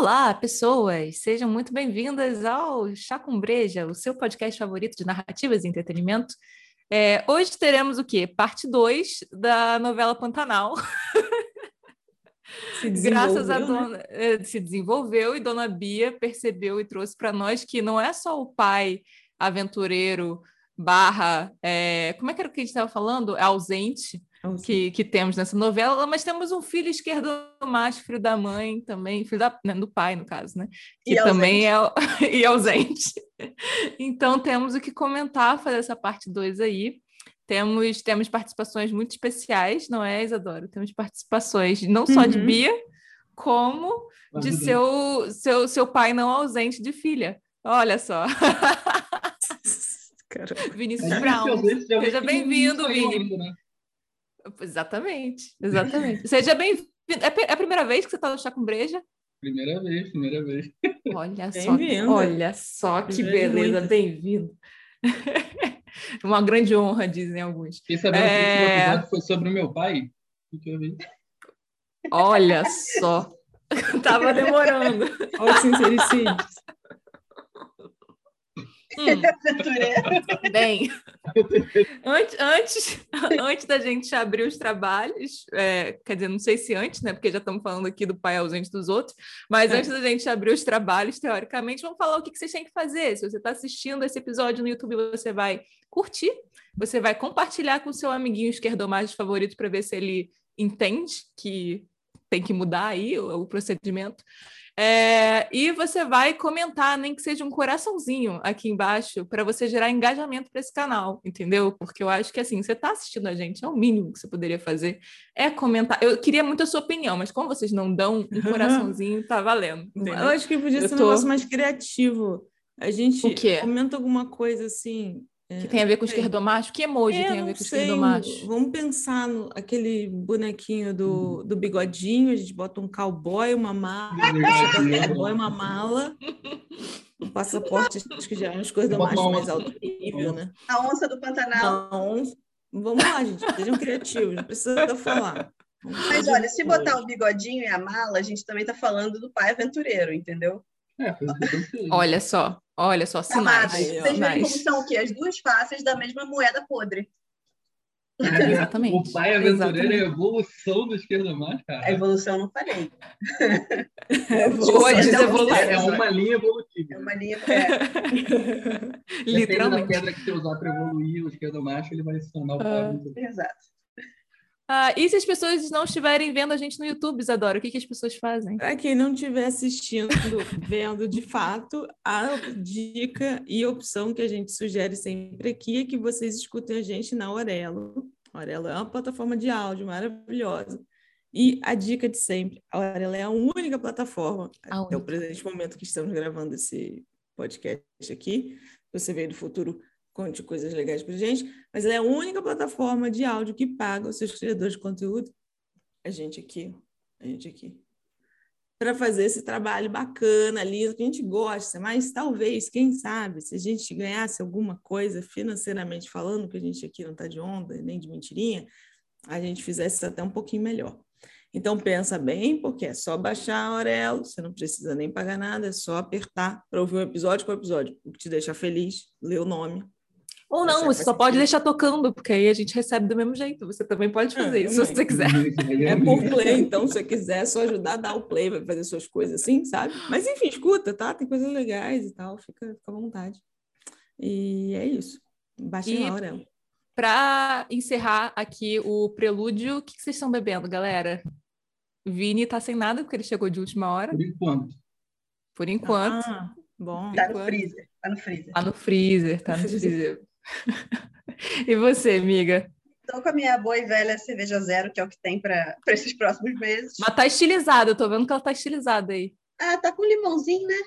Olá, pessoas! Sejam muito bem-vindas ao Chá com Breja, o seu podcast favorito de narrativas e entretenimento. É, hoje teremos o quê? Parte 2 da novela Pantanal. Graças a né? dona né? se desenvolveu e Dona Bia percebeu e trouxe para nós que não é só o pai aventureiro barra é, como é que era o que a gente estava falando? É ausente que, que temos nessa novela, mas temos um filho esquerdo macho, filho da mãe também, filho da, né, do pai, no caso, né? Que e também ausente. é e ausente. Então temos o que comentar, fazer essa parte 2 aí. Temos, temos participações muito especiais, não é, Isadora? Temos participações não só uhum. de Bia, como de seu, seu, seu pai não ausente de filha. Olha só. Vinícius Brown. Seja bem-vindo, Vini. Né? Exatamente, exatamente. Seja bem-vindo. É, é a primeira vez que você está no Chá com Breja? Primeira vez, primeira vez. Olha só, olha só que beleza, bem-vindo. Uma grande honra, dizem alguns. Fiquei sabendo é... que o episódio foi sobre o meu pai. Olha só. Tava demorando. Olha o sincericídio. Hum. Bem, antes, antes, antes da gente abrir os trabalhos, é, quer dizer, não sei se antes, né? Porque já estamos falando aqui do pai ausente dos outros, mas é. antes da gente abrir os trabalhos, teoricamente, vamos falar o que, que vocês têm que fazer. Se você está assistindo esse episódio no YouTube, você vai curtir, você vai compartilhar com seu amiguinho esquerdomagem favorito para ver se ele entende que tem que mudar aí o, o procedimento. É, e você vai comentar, nem que seja um coraçãozinho aqui embaixo, para você gerar engajamento para esse canal, entendeu? Porque eu acho que assim, você está assistindo a gente, é o mínimo que você poderia fazer, é comentar. Eu queria muito a sua opinião, mas como vocês não dão um coraçãozinho, tá valendo. Entendeu? Eu acho que podia ser tô... um negócio mais criativo. A gente comenta alguma coisa assim, que tem a ver com esquerdomacho? Que emoji é, tem a ver com sei. esquerdomacho? Vamos pensar no aquele bonequinho do, do bigodinho, a gente bota um cowboy, uma mala, um cowboy, uma mala, um passaporte, acho que já é um esquerdomacho mais alto nível, né? A onça do Pantanal. Não, vamos lá, gente, sejam criativos, não precisa falar. Mas olha, se botar o bigodinho e a mala, a gente também está falando do pai aventureiro, entendeu? É, olha só, olha só, sinais. Vocês veem como são o quê? As duas faces da mesma moeda podre. É, exatamente. O pai aventureiro é a evolução do esquerda mais, cara. A evolução não falei. É, evolução. É uma linha evolutiva. É uma linha. É. Literalmente. da pedra que você usar para evoluir o esquerdo macho, ele vai se tornar o pai ah. Exato. Ah, e se as pessoas não estiverem vendo a gente no YouTube, Isadora, o que, que as pessoas fazem? Para quem não estiver assistindo, vendo de fato, a dica e opção que a gente sugere sempre aqui é que vocês escutem a gente na Aurelo. Aurelo é uma plataforma de áudio maravilhosa. E a dica de sempre, a Aurelo é a única plataforma, a até o presente momento que estamos gravando esse podcast aqui, você veio do futuro conte coisas legais para gente, mas ela é a única plataforma de áudio que paga os seus criadores de conteúdo, a gente aqui, a gente aqui, para fazer esse trabalho bacana ali, que a gente gosta, mas talvez, quem sabe, se a gente ganhasse alguma coisa financeiramente falando, que a gente aqui não está de onda, nem de mentirinha, a gente fizesse até um pouquinho melhor. Então pensa bem, porque é só baixar a Aurelo, você não precisa nem pagar nada, é só apertar para ouvir um episódio com episódio, o que te deixa feliz, ler o nome, ou não, você só pode deixar tocando, porque aí a gente recebe do mesmo jeito. Você também pode fazer é, isso se você quiser. É por play, então, se você quiser, é só ajudar a dar o play, vai fazer suas coisas assim, sabe? Mas enfim, escuta, tá? Tem coisas legais e tal, fica, fica à vontade. E é isso. Baixem lá, Aurel. Para encerrar aqui o prelúdio, o que, que vocês estão bebendo, galera? Vini tá sem nada, porque ele chegou de última hora. Por enquanto. Por enquanto. Ah, bom. Tá no freezer. Tá no freezer. Tá no freezer, tá no freezer. e você, amiga? Estou com a minha boa e velha cerveja zero, que é o que tem para esses próximos meses. Mas tá estilizada, eu tô vendo que ela tá estilizada aí. Ah, tá com limãozinho, né?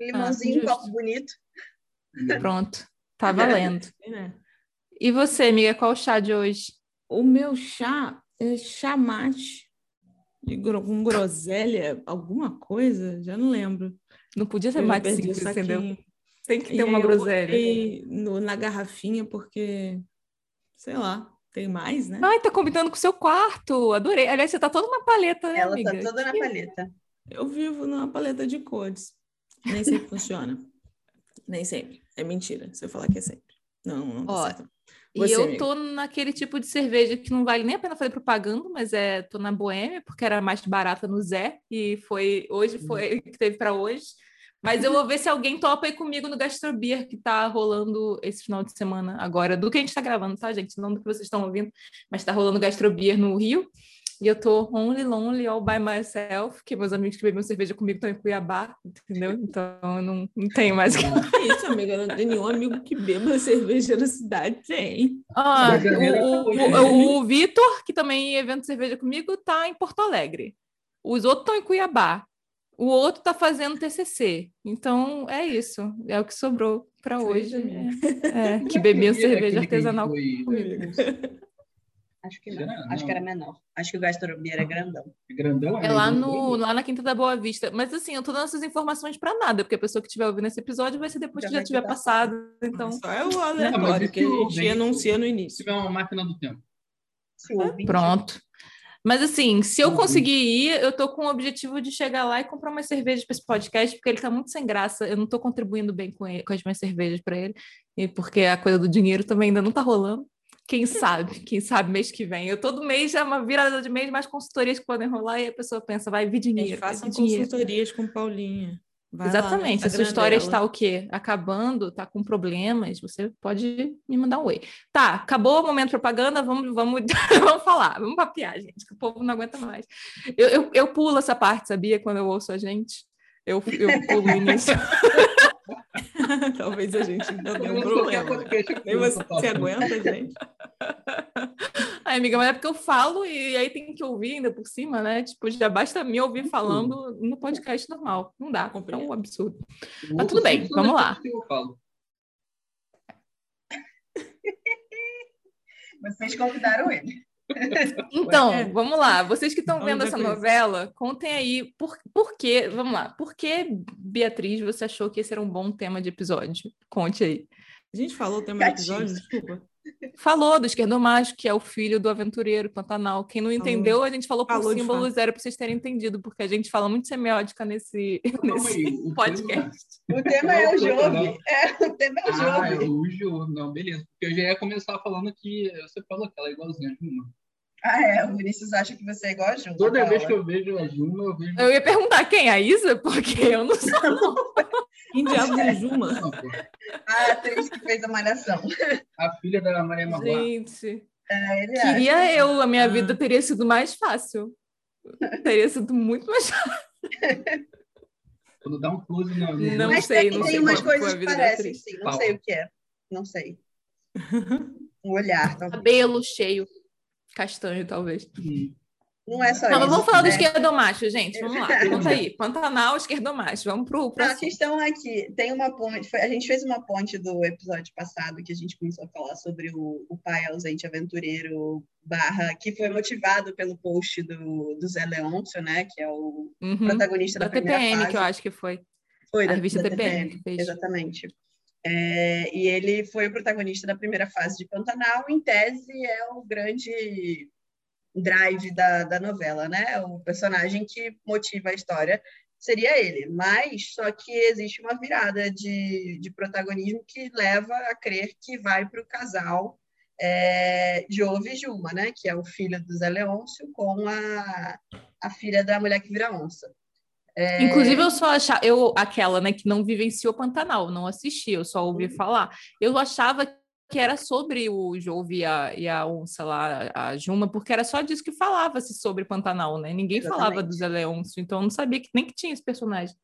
Limãozinho, ah, copo bonito. Pronto, tá valendo. É. E você, amiga, qual o chá de hoje? O meu chá é chá mate, com groselha, alguma coisa, já não lembro. Não podia ser eu mate simples, entendeu? Tem que ter e uma groselha. No, na garrafinha, porque, sei lá, tem mais, né? Ai, tá combinando com o seu quarto. Adorei. Aliás, você tá toda na paleta, né, Ela amiga? tá toda na paleta. Eu vivo numa paleta de cores. Nem sempre funciona. Nem sempre. É mentira. Se eu falar que é sempre. Não, não tá Ó, certo. E Você, eu amiga? tô naquele tipo de cerveja que não vale nem a pena fazer propaganda, mas é tô na Boêmia, porque era mais barata no Zé, e foi hoje foi que teve para hoje. Mas eu vou ver se alguém topa aí comigo no Gastrobeer, que tá rolando esse final de semana agora, do que a gente tá gravando, tá, gente? Não do que vocês estão ouvindo, mas tá rolando Gastrobeer no Rio. E eu tô only lonely all by myself, que meus amigos que bebiam cerveja comigo estão em Cuiabá, entendeu? Então eu não, não tenho mais. Que isso, amiga? Não tem nenhum amigo que beba cerveja na cidade. Tem. Ah, era o, o, o, o Vitor, que também ia evento cerveja comigo, tá em Porto Alegre. Os outros estão em Cuiabá. O outro tá fazendo TCC. Então, é isso. É o que sobrou para hoje. Cerveja É, Não que é cerveja que a gente artesanal. foi- comigo. Acho que não. Será? Acho Não. que era menor. Acho que o Gastrobia era grandão. Grandão É lá, no, lá na Quinta da Boa Vista. Mas assim, eu tô dando essas informações para nada, porque a pessoa que estiver ouvindo esse episódio vai ser depois Já que já tiver passado. Então, Só é o aleatório que a gente vejo- anuncia no Se início. tiver uma máquina do tempo. Se ouvinte- Pronto. Mas assim, se eu Uhum. conseguir ir, eu tô com o objetivo de chegar lá e comprar umas cervejas para esse podcast, porque ele tá muito sem graça. Eu não tô contribuindo bem com, ele- com as minhas cervejas para ele, e porque a coisa do dinheiro também ainda não tá rolando. Quem sabe? Quem sabe mês que vem. Eu todo mês é uma virada de mês, mais consultorias que podem rolar e a pessoa pensa, vai vir Gente, dinheiro. façam vir dinheiro. consultorias com Paulinha. Vai lá no Exatamente. Se a sua história dela. está o quê? Acabando, está com problemas, você pode me mandar um oi. Tá, acabou o momento propaganda, vamos, vamos, vamos falar, vamos papiar, gente, que o povo não aguenta mais. Eu, eu, eu pulo essa parte, sabia? Quando eu ouço a gente, eu, eu pulo o início. Talvez a gente ainda tenha um não problema. Nem você aguenta, gente. Ai, amiga, mas é porque eu falo e aí tem que ouvir ainda por cima, né? Tipo, já basta me ouvir falando no podcast normal. Não dá, é um absurdo. Mas tudo bem, vamos lá. eu falo. Vocês convidaram ele. Então, É. vamos lá. Vocês que estão vendo essa novela, contem aí por, por quê, vamos lá, por que, Beatriz, você achou que esse era um bom tema de episódio? Conte aí. A gente falou o tema do episódio, desculpa. Falou do esquerdomacho, que é o filho do aventureiro Pantanal. Quem não entendeu, a gente falou por Falou de símbolos, era para vocês terem entendido, porque a gente fala muito semiótica nesse, Calma nesse aí, o podcast. O tema é o Jove. É, o tema é o Ah, Jove. o Jô. Não, beleza. Porque eu já ia começar falando que você falou que ela é igualzinha a Juma. Ah, é. O Vinícius acha que você é igual a Ju. Toda Paula. vez que eu vejo a Juma, eu vejo. Eu ia perguntar quem é a Isa, porque eu não sou. Quem diabos é Juma? Não, pô. A atriz que fez a malhação. A filha da Maria Marlá. Gente, É, ele acha. queria eu, a minha Ah. vida teria sido mais fácil. Teria sido muito mais fácil. Quando dá um close na. no- Não Mas sei, tem, não tem sei umas qual foi a coisas que vida parecem, sim. Não sei o que é. Não sei. Um olhar, talvez. Cabelo cheio, castanho, talvez. Hum. Não é só Não, isso. vamos falar do né? esquerdomacho, gente. Vamos lá, conta aí. Pantanal, esquerdomacho. Vamos pro Não, a questão é que tem uma ponte, foi- a gente fez uma ponte do episódio passado que a gente começou a falar sobre o, o pai ausente aventureiro barra, que foi motivado pelo post do, do Zé Leôncio, né, que é o Uhum. protagonista da, Da TPM, fase. que eu acho que foi. Foi, a da, revista da TPM que fez. Exatamente. É, e ele foi o protagonista da primeira fase de Pantanal, em tese é o grande drive da, da novela, né? O personagem que motiva a história seria ele, mas só que existe uma virada de, de protagonismo que leva a crer que vai para o casal é, Jove e Juma, né? Que é o filho do Zé Leôncio com a, a filha da mulher que vira onça. É, Inclusive, eu só achava, eu, aquela, né, que não vivenciou Pantanal, não assisti, eu só ouvi falar. Eu achava que era sobre o Jove e a, e a onça lá, a Juma, porque era só disso que falava-se sobre Pantanal, né? Ninguém falava Exatamente. do Zé Leôncio, então eu não sabia que nem que tinha esse personagem.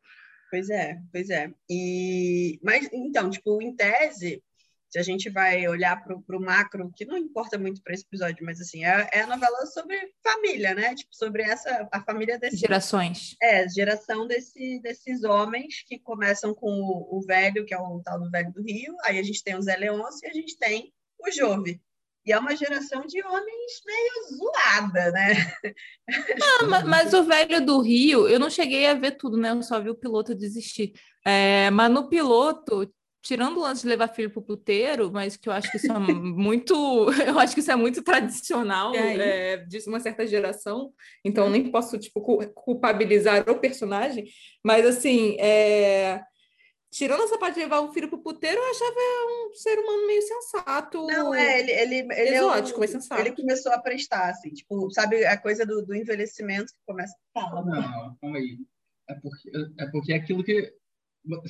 Pois é, pois é. E, mas, então, tipo, em tese, se a gente vai olhar para o macro, que não importa muito para esse episódio, mas assim, é, é a novela sobre família, né? Tipo, sobre essa, a família desse, Gerações. é, geração desse, desses homens que começam com o, o velho, que é o tal do velho do Rio, aí a gente tem o Zé Leôncio e a gente tem o Jove. E é uma geração de homens meio zoada, né? Ah, ma- mas, o velho do Rio, eu não cheguei a ver tudo, né? Eu só vi o piloto desistir. É, mas no piloto tirando o lance de levar filho para o puteiro, mas que eu acho que isso é muito, eu acho que isso é muito tradicional é, de uma certa geração, então nem posso tipo culpabilizar o personagem, mas assim, é, tirando essa parte de levar o filho para o puteiro, eu achava um ser humano meio sensato. Não, é, ele, ele, ele exótico, é mas sensato. Ele começou a prestar, assim, tipo, sabe a coisa do, do envelhecimento que começa a falar. Não, calma aí. É porque, é porque é aquilo que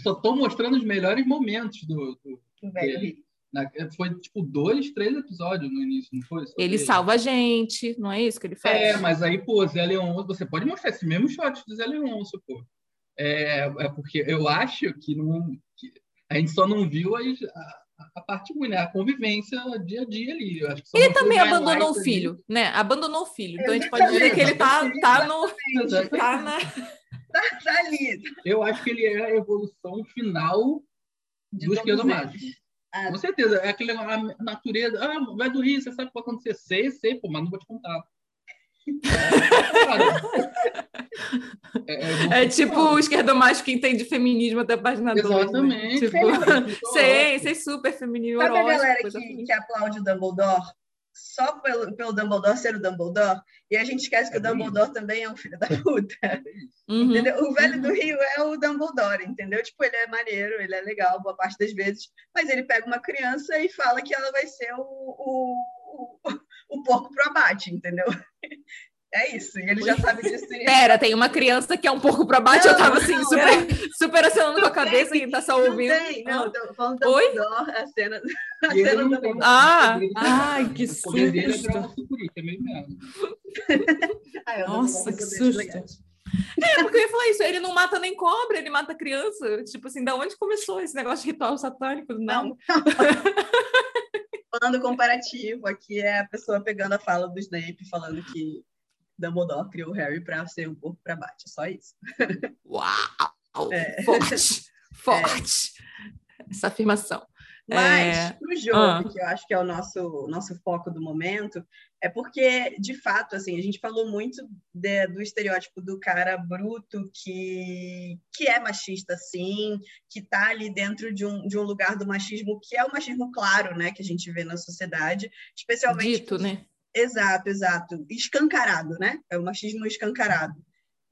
só estou mostrando os melhores momentos do, do, do velho Na, foi tipo dois, três episódios no início, não foi? Só ele três. salva a gente, não é isso que ele faz? É, mas aí, pô, Zé Leon, você pode mostrar esse mesmo shot do Zé Leôncio, pô. É, é porque eu acho que, não, que a gente só não viu as, a, a parte ruim, né? A convivência dia a dia ali. Eu acho que só ele também abandonou o filho, ali. né? Abandonou o filho. Então a gente pode dizer que ele tá, tá no. Tá na... Tá, tá ali. Eu acho que ele é a evolução final De do esquerdo mágico. Ah. Com certeza. É aquele negócio, a natureza. Ah, vai do Rio, você sabe o que vai acontecer? Sei, sei, pô, mas não vou te contar. É, é, É tipo o esquerdo mágico que entende feminismo até a página 2. Exatamente. Tipo, Feminismo, sei, sei super feminino. Sabe a galera que, assim. que aplaude o Dumbledore só pelo, pelo Dumbledore ser o Dumbledore? E a gente esquece que É o Dumbledore também é um filho da puta. Uhum. Entendeu? O velho do Rio é o Dumbledore, entendeu? Tipo, ele é maneiro, ele é legal, boa parte das vezes, mas ele pega uma criança e fala que ela vai ser o, o, o, o porco pro abate, entendeu? É isso, e ele já sabe disso. Pera, tem uma criança que é um pouco pra baixo, Não, eu tava assim, não, super, super acenando com a Não cabeça e tá só Não ouvindo. tem, não, Ah. tô falando do Oi? Dumbledore, a cena, a E cena do não. Ah, ai, que O poder dele é susto. é é, Nossa, que susto. É, porque eu ia falar isso, ele não mata nem cobra, ele mata criança. Tipo assim, da onde começou esse negócio de ritual satânico? Não. Não. Falando comparativo, aqui é a pessoa pegando a fala do Snape, falando que Dumbledore criou o Harry para ser um pouco para bate, só isso. Uau! É. Forte, forte. Essa afirmação. Mas, É, pro jogo, ah. que eu acho que é o nosso, nosso foco do momento, é porque, de fato, assim, a gente falou muito de- do estereótipo do cara bruto que, que é machista, sim, que tá ali dentro de um, de um lugar do machismo, que é o machismo claro, né, que a gente vê na sociedade, especialmente Dito, né? Exato, exato. Escancarado, né? É o machismo escancarado.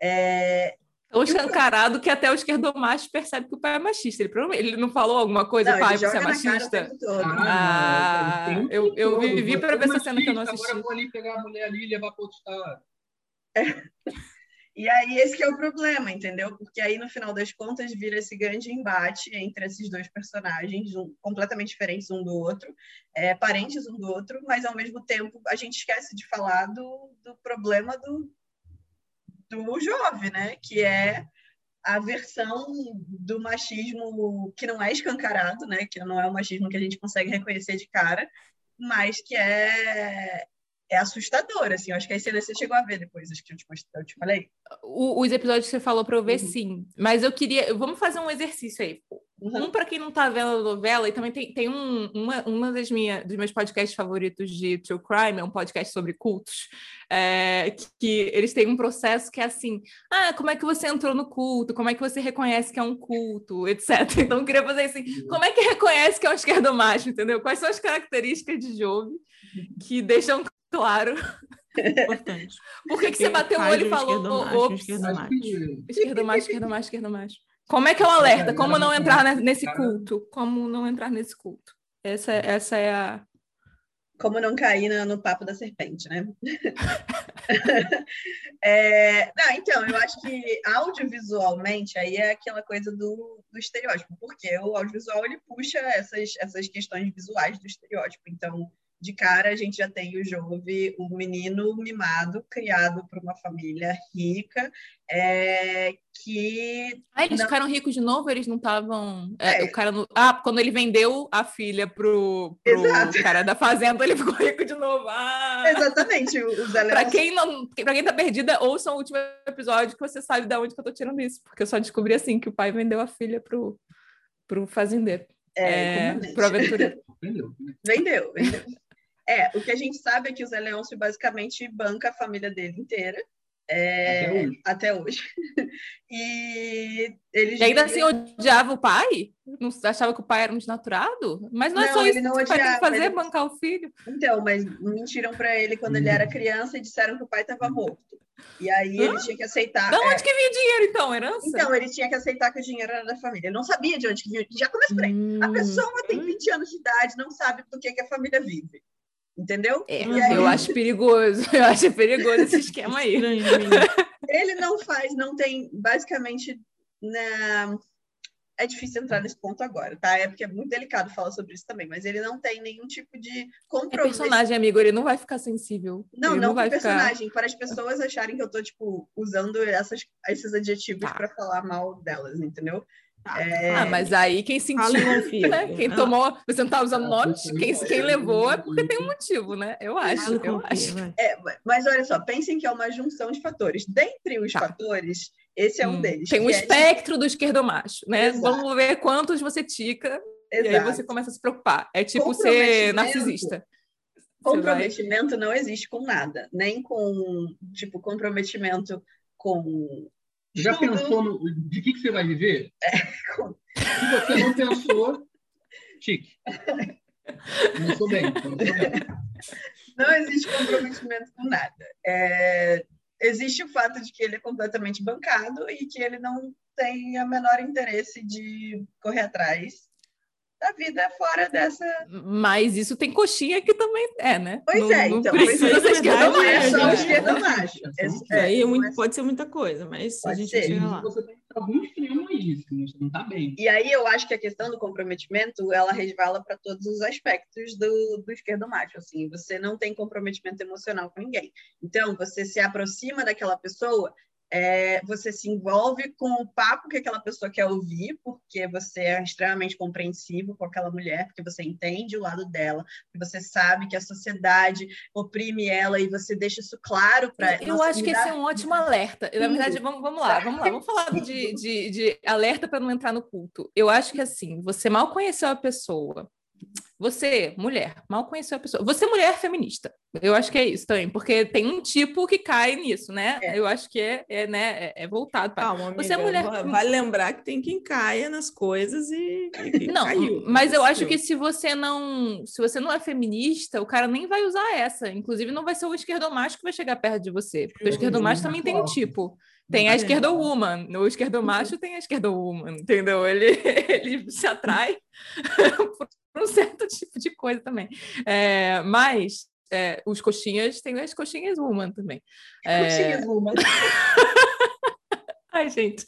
É, Tão escancarado que até o esquerdomacho percebe que o pai é machista. Ele, ele não falou alguma coisa, não, pai, ele você é joga na cara o machista? tempo todo. Ah, um eu- eu vivi pra ver é essa cena que eu não assisti. Agora eu vou ali pegar a mulher ali e levar para outro estado. E aí esse é o problema, entendeu? Porque aí no final das contas vira esse grande embate entre esses dois personagens, um- completamente diferentes um do outro, é, parentes um do outro, mas ao mesmo tempo a gente esquece de falar do, do problema do, do jovem, né? Que é a versão do machismo que não é escancarado, né? Que não é o machismo que a gente consegue reconhecer de cara, mas que é é assustador, assim. Eu acho que a cena você chegou a ver depois, acho que eu te, eu te falei. O- os episódios que você falou para eu ver, Uhum. sim. Mas eu queria. Vamos fazer um exercício aí. Uhum. Um para quem não tá vendo a novela, e também tem, tem um, uma, uma das minha, dos meus podcasts favoritos de True Crime, é um podcast sobre cultos, é, que, que eles têm um processo que é assim: ah, como é que você entrou no culto? Como é que você reconhece que é um culto, etc. Então eu queria fazer assim: como é que reconhece que é um esquerdomacho, entendeu? Quais são as características de Jove que deixam claro Importante. por que, que você bateu o olho e falou: esquerdomacho, um ops, Acho esquerdomacho. que Esquerdomacho, esquerdomacho, esquerdomacho. Como é que é o alerta? Como não entrar ne- nesse culto? Como não entrar nesse culto? Essa, essa é a. Como não cair na- no papo da serpente, né? É, não, então, eu acho que audiovisualmente aí é aquela coisa do, do estereótipo, porque o audiovisual ele puxa essas, essas questões visuais do estereótipo. Então, de cara, a gente já tem o Jove, o menino mimado, criado por uma família rica, é, que Ah, eles Não. ficaram ricos de novo? Eles não estavam. É. o cara no- Ah, quando ele vendeu a filha pro, pro Exato. cara da fazenda, ele ficou rico de novo. Ah! exatamente os Pra quem não, para quem tá perdida, ouça o último episódio que você sabe de onde que eu tô tirando isso, porque eu só descobri assim que o pai vendeu a filha pro, pro fazendeiro, é, é, pro aventureiro. Entendeu? Vendeu, vendeu. É, o que a gente sabe é que o Zé Leôncio basicamente banca a família dele inteira. É, até hoje. Até hoje. e ele e ainda assim odiava o pai? Não achava que o pai era um desnaturado? Mas não, não é só isso que o pai tem que fazer, bancar o filho. Então, mas mentiram para ele quando ele era criança e disseram que o pai estava morto. E aí ele tinha que aceitar. De onde é... que vinha dinheiro, então? Herança? Então, ele tinha que aceitar que o dinheiro era da família. Ele não sabia de onde que vinha. Já começa por aí. Hum... A pessoa tem 20 anos de idade, não sabe do que, que a família vive. Entendeu? É, aí... eu acho perigoso. Eu acho perigoso esse esquema aí. ele não faz, não tem, basicamente, né, é difícil entrar nesse ponto agora, tá? É porque é muito delicado falar sobre isso também, mas ele não tem nenhum tipo de compromisso. É personagem, amigo, ele não vai ficar sensível. Não, ele não, não vai personagem, ficar... para as pessoas acharem que eu tô, tipo, usando essas, esses adjetivos tá. para falar mal delas, entendeu? É... Ah, mas aí quem sentiu, né? Quem tomou, você não tá usando notes, quem, quem levou é porque tem um motivo, né? Eu acho, eu acho. É, mas olha só, pensem que é uma junção de fatores. Dentre os tá. fatores, esse é um hum, deles. Tem um é espectro é... do esquerdomacho, né? Exato. Vamos ver quantos você tica Exato. e aí você começa a se preocupar. É tipo ser narcisista. Comprometimento vai... não existe com nada, nem com tipo comprometimento com já Tudo. pensou no, de que, que você vai viver? É. Se você não pensou, chique. Não bem, não bem. Não existe comprometimento com nada. É, existe o fato de que ele é completamente bancado e que ele não tem o menor interesse de correr atrás da vida fora dessa. Mas isso tem coxinha que também é, né? Pois não, é, então. Precisa ser esquerda macho. É só esquerda macho. É, aí é, pode ser muita coisa, mas a gente ser. chega lá. Você tem algum extremo aí, você não tá bem. E aí eu acho que a questão do comprometimento, ela resvala para todos os aspectos do, do esquerdo macho, assim. Você não tem comprometimento emocional com ninguém. Então, você se aproxima daquela pessoa é, você se envolve com o papo que aquela pessoa quer ouvir, porque você é extremamente compreensivo com aquela mulher, porque você entende o lado dela, porque você sabe que a sociedade oprime ela e você deixa isso claro para ela. Eu acho que esse é um ótimo alerta. Na verdade, vamos, vamos lá, vamos lá, vamos falar de, de, de alerta para não entrar no culto. Eu acho que assim, você mal conheceu a pessoa, você, mulher, mal conheceu a pessoa. Você, mulher feminista. Eu acho que é isso também, porque tem um tipo que cai nisso, né? É. Eu acho que é, é, né, é, é voltado para. Calma, amiga, você é mulher. Vale lembrar que tem quem caia nas coisas e. e não, caiu, mas eu acho que se você não, se você não é feminista, o cara nem vai usar essa. Inclusive, não vai ser o esquerdomacho que vai chegar perto de você, porque o esquerdomacho também tem um tipo. Tem a esquerda woman, o esquerdo macho tem a esquerda woman, entendeu? Ele, ele se atrai um certo tipo de coisa também. É, mas é, os coxinhas têm as coxinhas woman também. É... Coxinhas woman. Ai, gente,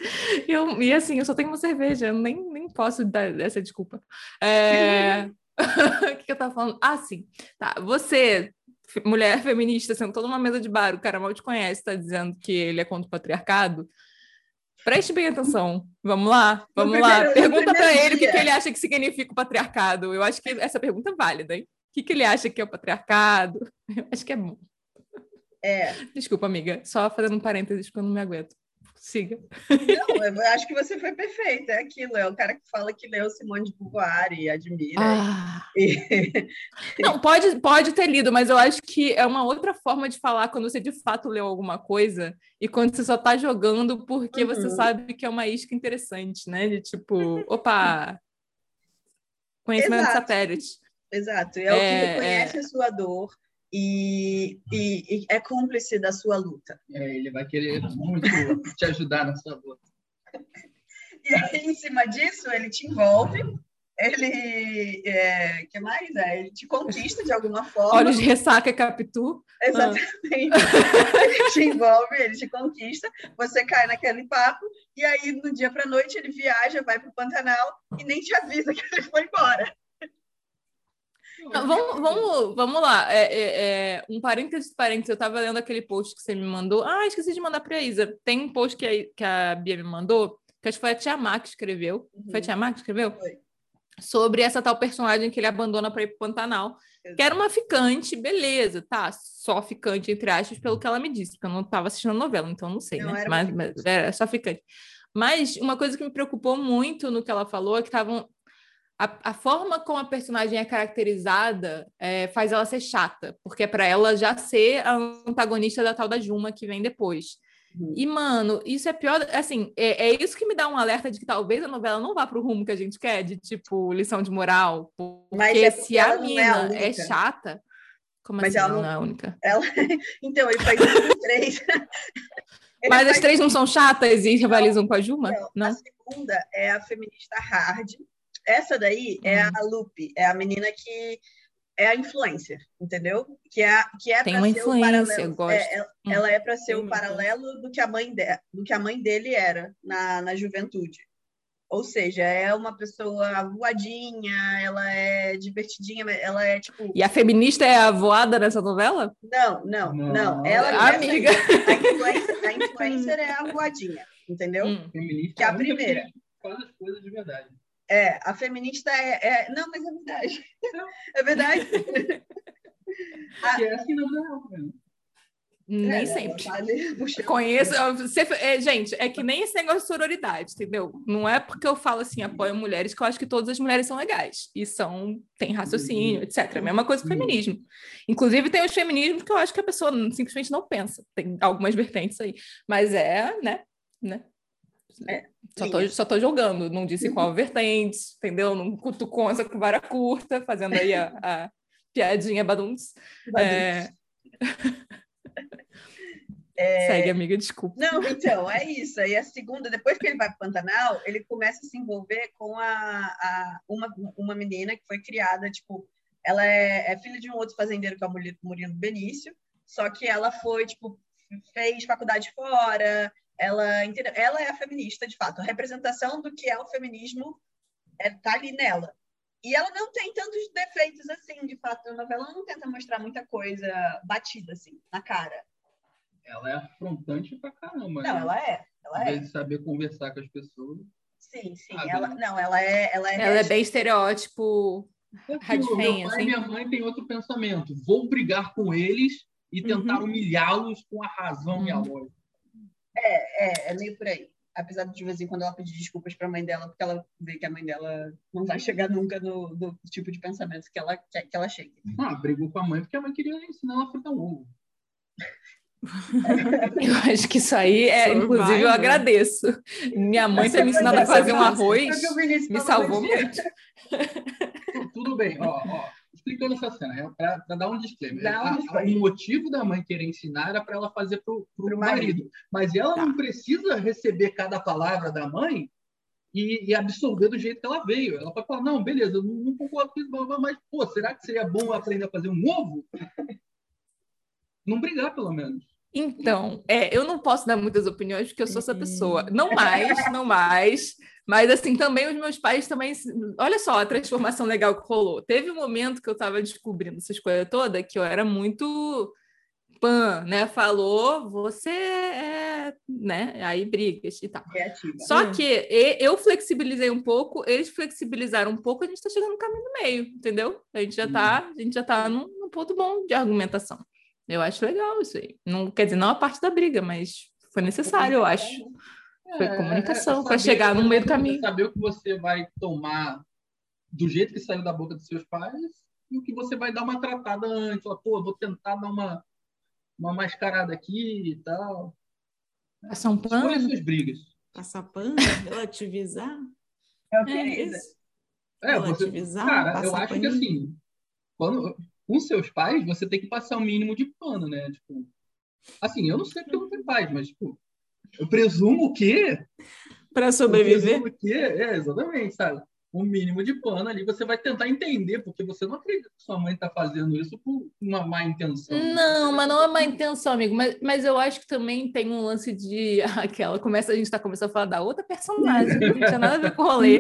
eu, e assim, eu só tenho uma cerveja, eu nem, nem posso dar essa desculpa. É... o que, que eu tava falando? Ah, sim. Tá, você, mulher feminista, sentou numa mesa de bar, o cara mal te conhece, tá dizendo que ele é contra o patriarcado. Preste bem atenção. Vamos lá, vamos lá. Pergunta para ele o que, que, ele acha que significa o patriarcado. Eu acho que essa pergunta é válida, hein? O que, que ele acha que é o patriarcado? Eu acho que é bom. É. Desculpa, amiga. Só fazendo um parênteses, porque eu não me aguento. Siga. Não, eu acho que você foi perfeita. É aquilo, é o cara que fala que leu Simone de Beauvoir e admira. Ah. E... Não, pode, pode ter lido, mas eu acho que é uma outra forma de falar quando você de fato leu alguma coisa e quando você só está jogando porque uhum. você sabe que é uma isca interessante, né? De tipo, opa, conhecimento Exato. de satélite. Exato, é, é o que é, reconhece é... a sua dor, e, e, e, é cúmplice da sua luta. É, ele vai querer muito te ajudar na sua luta. E aí, em cima disso, ele te envolve, ele. É, que mais? É, ele te conquista de alguma forma. Olhos de ressaca, Capitu. Exatamente. Ah. ele te envolve, ele te conquista, você cai naquele papo, e aí, no dia para noite, ele viaja, vai para o Pantanal e nem te avisa que ele foi embora. Vamos, vamos, vamos lá. É, é, é, um parênteses, parênteses. Eu estava lendo aquele post que você me mandou. Ah, esqueci de mandar para a Isa. Tem um post que a, que a Bia me mandou, que acho que foi a Tia Má que escreveu. Uhum. Foi a Tia Má que escreveu? Foi. Sobre essa tal personagem que ele abandona para ir para o Pantanal. Exato. Que era uma ficante, beleza, tá? Só ficante, entre aspas, pelo que ela me disse, porque eu não estava assistindo a novela, então não sei, não, né? Mas, mas era só ficante. Mas uma coisa que me preocupou muito no que ela falou é que estavam a, a, forma como a personagem é caracterizada é, faz ela ser chata, porque é para ela já ser a antagonista da tal da Juma que vem depois. E, mano, isso é pior. Assim, é, é, isso que me dá um alerta de que talvez a novela não vá para o rumo que a gente quer, de tipo, lição de moral. Porque é se a mina é, a é, chata. Como Mas assim? Ela não, não é a única. Ela... então, ele faz três. Mas as três não são chatas e rivalizam com a Juma? Não, não. A segunda é a feminista hard. Essa daí é a uhum. Lupe, é a menina que é a influencer, entendeu? Que é que é Tem uma influência, eu gosto. É, ela, hum. ela, é para ser o paralelo do que a mãe de, do que a mãe dele era na, na juventude. Ou seja, é uma pessoa voadinha, ela é divertidinha, ela é tipo. E a feminista é a voada nessa novela? Não, não, não. não. Ela é amiga. A influencer, a influencer é a voadinha, entendeu? Hum. Feminista que é a primeira. Faz as coisas de verdade. É, a feminista é, é... Não, mas é verdade. É verdade. Que é assim não dá, nem é, sempre. Conheço. Você, é, gente, é que nem esse negócio de sororidade, entendeu? Não é porque eu falo assim, apoio mulheres, que eu acho que todas as mulheres são legais e são, têm raciocínio, etc. A mesma coisa com o feminismo. Inclusive, tem os feminismos que eu acho que a pessoa simplesmente não pensa. Tem algumas vertentes aí. Mas é, né? né? É, só, tô, só tô jogando, não disse qual vertente, entendeu? Não cutucou essa com vara curta, fazendo aí a, a piadinha badunts. É... É... Segue, amiga, desculpa. Não, então, é isso. Aí a segunda, depois que ele vai para o Pantanal, ele começa a se envolver com a, a, uma, uma menina que foi criada, tipo, ela é, é filha de um outro fazendeiro que é o Murilo Benício, só que ela foi, tipo, fez faculdade fora, ela, ela é a feminista, de fato. A representação do que é o feminismo é, tá ali nela. E ela não tem tantos defeitos assim, de fato. A novela não tenta mostrar muita coisa batida, assim, na cara ela é afrontante pra caramba. Não, né? ela é. Ela é. de saber conversar com as pessoas. Sim, sim. Ah, ela, não, ela é. Ela é, ela é bem estereótipo. É meu pai assim. e minha mãe têm outro pensamento. Vou brigar com eles e tentar uhum. humilhá-los com a razão uhum. e a uhum. lógica. É, é, é meio por aí. Apesar de, de vez em quando ela pedir desculpas para a mãe dela, porque ela vê que a mãe dela não vai chegar nunca no, no tipo de pensamento que ela, que, que ela chega. Ah, brigou com a mãe porque a mãe queria ensinar ela a fritar um ovo. Eu acho que isso aí é, inclusive, eu agradeço. Minha mãe ter me ensinado a fazer um arroz, me salvou muito. Tudo bem, ó, ó, explicando essa cena, é para dar um disclaimer. Dá um o motivo da mãe querer ensinar era para ela fazer para o marido. marido. Mas ela tá. não precisa receber cada palavra da mãe e, e, absorver do jeito que ela veio. Ela pode falar, não, beleza, eu não, não concordo com isso, mas, pô, será que seria bom aprender a fazer um ovo? não brigar, pelo menos. Então, é, eu não posso dar muitas opiniões porque eu sou essa pessoa. Não mais, não mais. Mas, assim, também os meus pais também... Olha só a transformação legal que rolou. Teve um momento que eu estava descobrindo essa escolha toda que eu era muito pan, né? Falou, você é, né? Aí brigas e tal. Criativa. Só hum. que eu flexibilizei um pouco, eles flexibilizaram um pouco, a gente está chegando no caminho do meio, entendeu? A gente já está, a gente já tá num, num ponto bom de argumentação. Eu acho legal isso aí. Não, quer dizer, não a parte da briga, mas foi necessário, eu acho. Foi é, comunicação, é, para chegar no meio do caminho. Saber o que você vai tomar do jeito que saiu da boca dos seus pais e o que você vai dar uma tratada antes. Pô, vou tentar dar uma, uma mascarada aqui e tal. Passar um pano. Escolha suas brigas. Passar pano, relativizar. É o que é isso. É, relativizar, você, cara, eu acho paninho. que assim, quando, com seus pais, você tem que passar o mínimo de pano, né? Tipo, assim, eu não sei porque eu não tenho pais, mas, tipo, eu presumo que. Para sobreviver? Eu presumo que, é, exatamente, sabe? Um mínimo de pano ali, você vai tentar entender, porque você não acredita que sua mãe está fazendo isso por uma má intenção. Não, mas não é má intenção, amigo. Mas, mas eu acho que também tem um lance de aquela. Começa, a gente está começando a falar da outra personagem, que não tinha nada a ver com o rolê,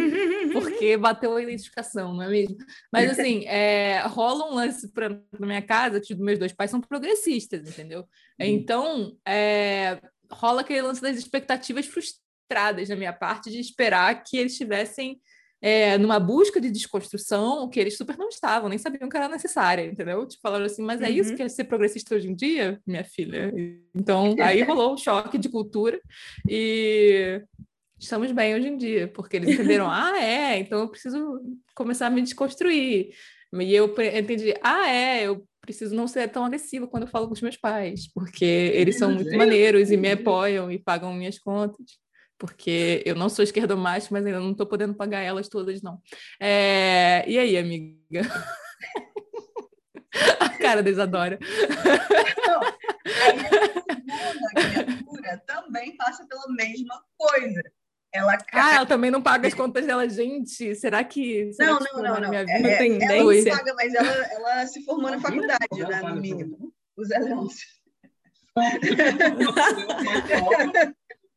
porque bateu a identificação, não é mesmo? Mas assim, é, rola um lance pra, na minha casa, que os meus dois pais são progressistas, entendeu? Uhum. Então, é, rola aquele lance das expectativas frustradas na minha parte de esperar que eles tivessem é, numa busca de desconstrução que eles super não estavam, nem sabiam que era necessária, entendeu? Tipo, falaram assim, mas é isso uhum. que é ser progressista hoje em dia, minha filha? Então, aí rolou um choque de cultura e estamos bem hoje em dia, porque eles entenderam, ah, é, então eu preciso começar a me desconstruir. E eu entendi, ah, é, eu preciso não ser tão agressiva quando eu falo com os meus pais, porque eles são muito maneiros e me apoiam e pagam minhas contas. Porque eu não sou esquerdomacho, mas ainda não estou podendo pagar elas todas, não. É... E aí, amiga? A cara da Isadora. Não, a segunda criatura também passa pela mesma coisa. Ela cai... Ah, ela também não paga as contas dela, gente. Será que. Será não, que não, não, não. Minha É, vida tem ela não paga, mas ela, ela se formou na faculdade, né, no mínimo. O Zé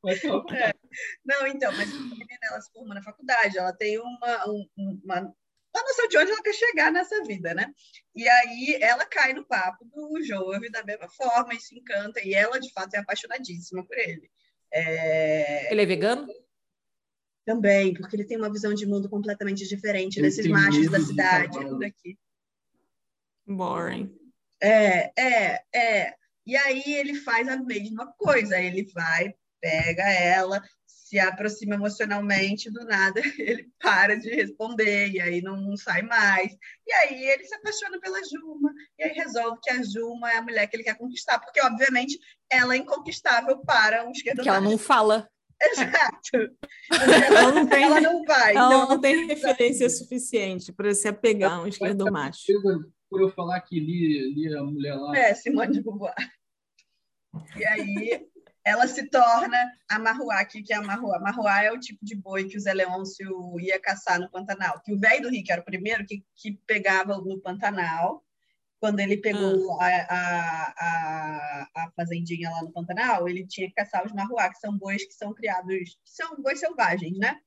Leôncio. Não, então, mas a menina, ela se formou na faculdade, ela tem uma, um- uma, uma noção de onde ela quer chegar nessa vida, né? E aí ela cai no papo do Jove da mesma forma e se encanta, e ela, de fato, é apaixonadíssima por ele. É, Ele é vegano? Também, porque ele tem uma visão de mundo completamente diferente Ele desses machos da de cidade, tudo aqui. Boring. É, é, é. E aí ele faz a mesma coisa. Ele vai, pega ela, se aproxima emocionalmente, do nada ele para de responder, e aí não, não sai mais. E aí ele se apaixona pela Juma, e aí resolve que a Juma é a mulher que ele quer conquistar, porque, obviamente, ela é inconquistável para um esquerdo Que ela não fala. Exato. Ela não tem, Ela não vai. ela então- não tem referência suficiente para se apegar a um esquerdomacho. Por eu falar que li, li a mulher lá. É, Simone de Beauvoir. E aí ela se torna a Marruá aqui, que é a Marruá. Marruá é o tipo de boi que o Zé Leôncio ia caçar no Pantanal. Que o velho do Rio, que era o primeiro que, que pegava no Pantanal, quando ele pegou a, a, a, a fazendinha lá no Pantanal, ele tinha que caçar os Marruá, que são bois que são criados, que são bois selvagens, né?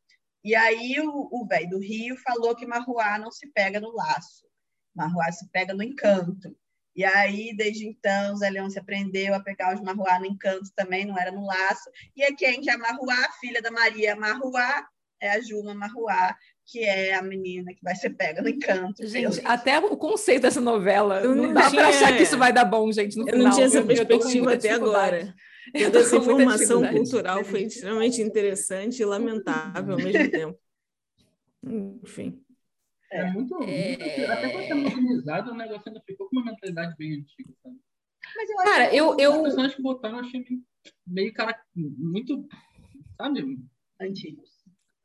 E aí o o velho do Rio falou que Marruá não se pega no laço. Marruá se pega no encanto. E aí, desde então, Zé Leão se aprendeu a pegar os Marruá no encanto também, não era no laço. E é quem que é a Marruá? A filha da Maria Marruá, é a Juma Marruá, que é a menina que vai ser pega no encanto. Gente, pelo- até o conceito dessa novela, Eu não não dá tinha- pra achar que isso vai dar bom, gente, no Eu final. não tinha essa perspectiva até agora. Toda essa informação cultural foi extremamente interessante e lamentável ao mesmo tempo. Enfim. É muito. muito- Até quando é modernizado, o negócio ainda ficou com uma mentalidade bem antiga. Sabe? Mas eu Cara, que eu, Os eu, personagens que botaram, eu achei meio, meio cara, muito. Sabe? antigos.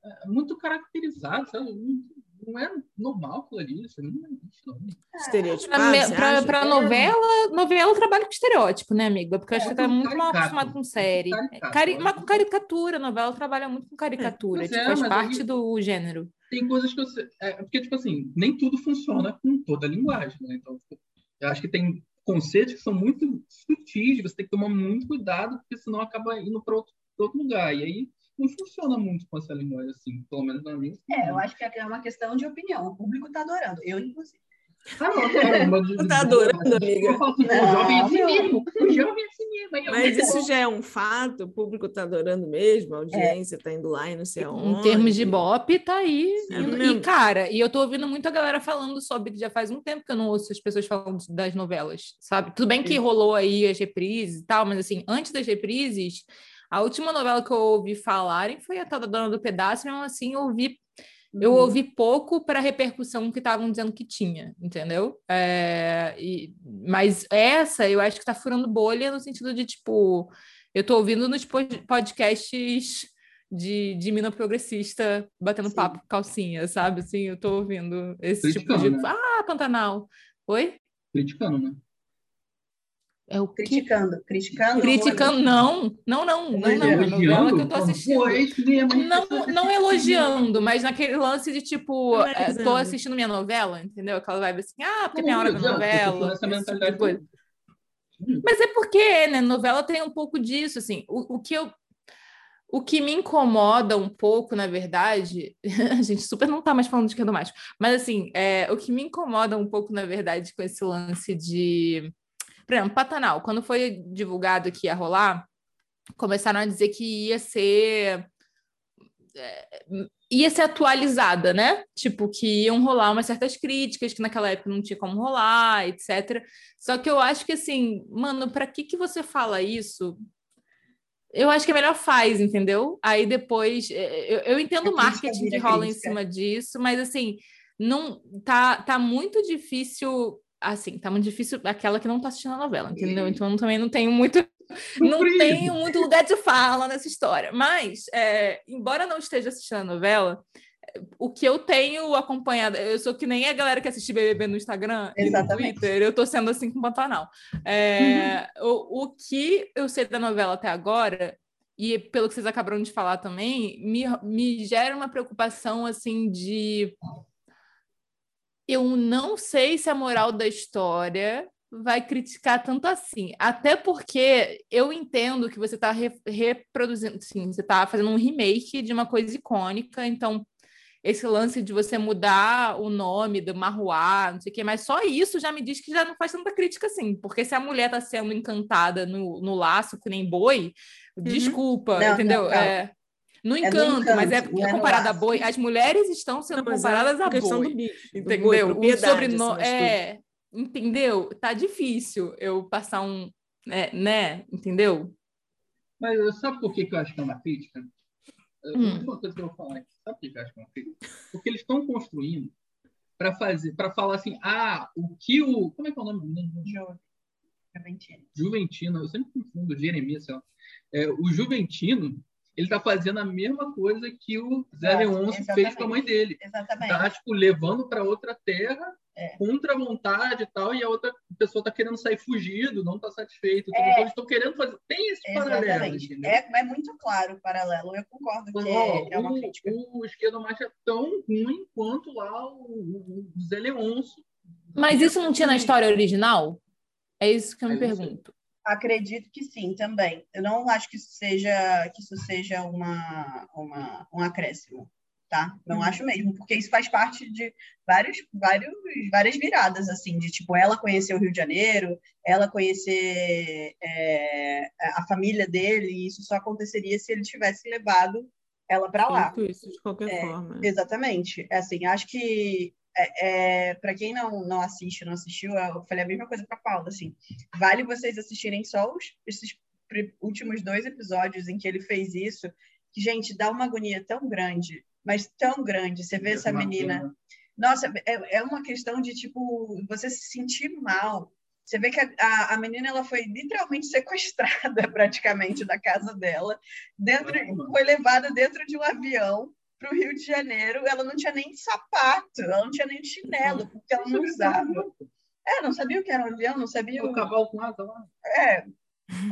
É, Muito caracterizado, sabe? Muito- não é normal aquilo ali. Isso não não. pra, Estereotipado, acha? pra novela, novela trabalha com estereótipo, né, amiga? Porque eu acho É, que tá muito mal caricato. acostumado com série. Caricato. Cari mas com caricatura, novela trabalha muito com caricatura, Pois tipo, é, faz parte aí- do gênero. Tem coisas que você. É, porque, tipo assim, nem tudo funciona com toda a linguagem, né? Então, tipo, eu acho que tem conceitos que são muito sutis, você tem que tomar muito cuidado, porque senão acaba indo para outro, outro lugar. E aí não funciona muito com essa linguagem, assim, pelo menos na minha. É, eu acho que é uma questão de opinião. O público está adorando. Eu, inclusive. Ah, não, mas- Tá adorando, amiga. O jovem é assim mesmo, o jovem é assim mesmo. Mas isso já é um fato, o público está adorando mesmo, a audiência está indo lá e não sei aonde. Em termos de Bop, tá aí. É e, cara, e eu tô ouvindo muita galera falando sobre, já faz um tempo que eu não ouço as pessoas falando das novelas, sabe? Tudo bem que rolou aí as reprises e tal, mas assim, antes das reprises, a última novela que eu ouvi falarem foi a tal da Dona do Pedaço, mesmo assim, eu ouvi eu Uhum. ouvi pouco para a repercussão que estavam dizendo que tinha, entendeu? É, e- mas essa eu acho que está furando bolha no sentido de, tipo, eu tô ouvindo nos pod- podcasts de, de mina progressista batendo Sim. papo com calcinha, sabe? Assim, eu tô ouvindo esse tipo Criticando, de. né? Ah, Pantanal. Oi? Criticando, né? É o? Criticando. Criticando. Criticando, não, não, não, não, não. A novela que eu tô assistindo. É. Não, não elogiando, mas naquele lance de tipo, é, tô Analisando. assistindo minha novela, entendeu? Aquela vibe assim, ah, porque é minha Não, hora da tô novela. tipo. Mas é porque, né, novela tem um pouco disso, assim, o, o que eu. O que me incomoda um pouco, na verdade, a gente super não tá mais falando de esquerdo macho, mas assim, é, o que me incomoda um pouco, na verdade, com esse lance de. Por exemplo, Pantanal, quando foi divulgado que ia rolar, começaram a dizer que ia ser é, ia ser atualizada, né? Tipo, que iam rolar umas certas críticas, que naquela época não tinha como rolar, etc. Só que eu acho que, assim, mano, para que que você fala isso? Eu acho que é melhor faz, entendeu? Aí depois, é, eu, eu entendo o marketing vira que rola em cima disso, mas assim, não tá, tá muito difícil assim, tá muito difícil aquela que não tá assistindo a novela, entendeu? Então também não tenho muito não tenho muito lugar de fala nessa história. Mas, é, embora não esteja assistindo a novela, o que eu tenho acompanhado, eu sou que nem a galera que assiste BBB no Instagram Exatamente. e no Twitter, eu tô sendo assim com o Pantanal. É, uhum. o, o que eu sei da novela até agora, e pelo que vocês acabaram de falar também, me, me gera uma preocupação assim de. Eu não sei se a moral da história vai criticar tanto assim. Até porque eu entendo que você está re reproduzindo, sim, você está fazendo um remake de uma coisa icônica, então esse lance de você mudar o nome do Marruá, não sei o quê, mas só isso já me diz que já não faz tanta crítica assim, porque se a mulher está sendo encantada no, no laço, que nem boi, uhum. desculpa, não, entendeu? Não, é, no encanto, é no encanto, mas é, é comparada a boi, as mulheres estão sendo não, é comparadas é a, boi, bicho, entendeu? Boi, o sobrenome, assim, é, entendeu? Tá difícil eu passar um, é, né, entendeu? Mas sabe por que, que eu acho que é uma crítica? Hum. Uma coisa que eu vou falar aqui. Sabe por que eu acho que é uma crítica? Porque eles estão construindo para fazer, para falar assim, ah, o que o. Como é que é o nome? Juventino. Juventino, eu sempre confundo, Jeremias, sei lá. É, o Juventino, ele está fazendo a mesma coisa que o Zé Leôncio fez com a mãe dele. Exatamente. Tá, tipo, levando para outra terra é. contra a vontade e tal, e a outra pessoa está querendo sair fugido, não está satisfeito. Então, é. eles estão querendo fazer. Tem esse paralelo. É, é muito claro o paralelo, eu concordo que é, é uma o, crítica. O esquerdo macho é tão ruim quanto lá o, o Zé Leôncio. Mas isso não tinha na história original? É isso que eu me é pergunto. Acredito que sim, também. Eu não acho que isso seja, que isso seja uma, uma, um acréscimo tá? Não uhum. acho mesmo, porque isso faz parte de vários, vários, várias viradas, assim, de tipo, ela conhecer o Rio de Janeiro, ela conhecer é, a família dele, e isso só aconteceria se ele tivesse levado ela para lá. Isso, de qualquer é, forma. Exatamente. É assim, acho que é, é para quem não, não assiste, não assistiu, eu falei a mesma coisa para Paula, assim, vale vocês assistirem só os, esses últimos dois episódios em que ele fez isso, que, gente, dá uma agonia tão grande mas tão grande. Você vê essa menina. Nossa, é, é uma questão de, tipo, você se sentir mal. Você vê que a, a, a menina ela foi literalmente sequestrada, praticamente, da casa dela. Dentro, foi levada dentro de um avião para o Rio de Janeiro. Ela não tinha nem sapato, ela não tinha nem chinelo, porque ela não usava. É, não sabia o que era um avião, não sabia o... O cavalo com asa lá. É.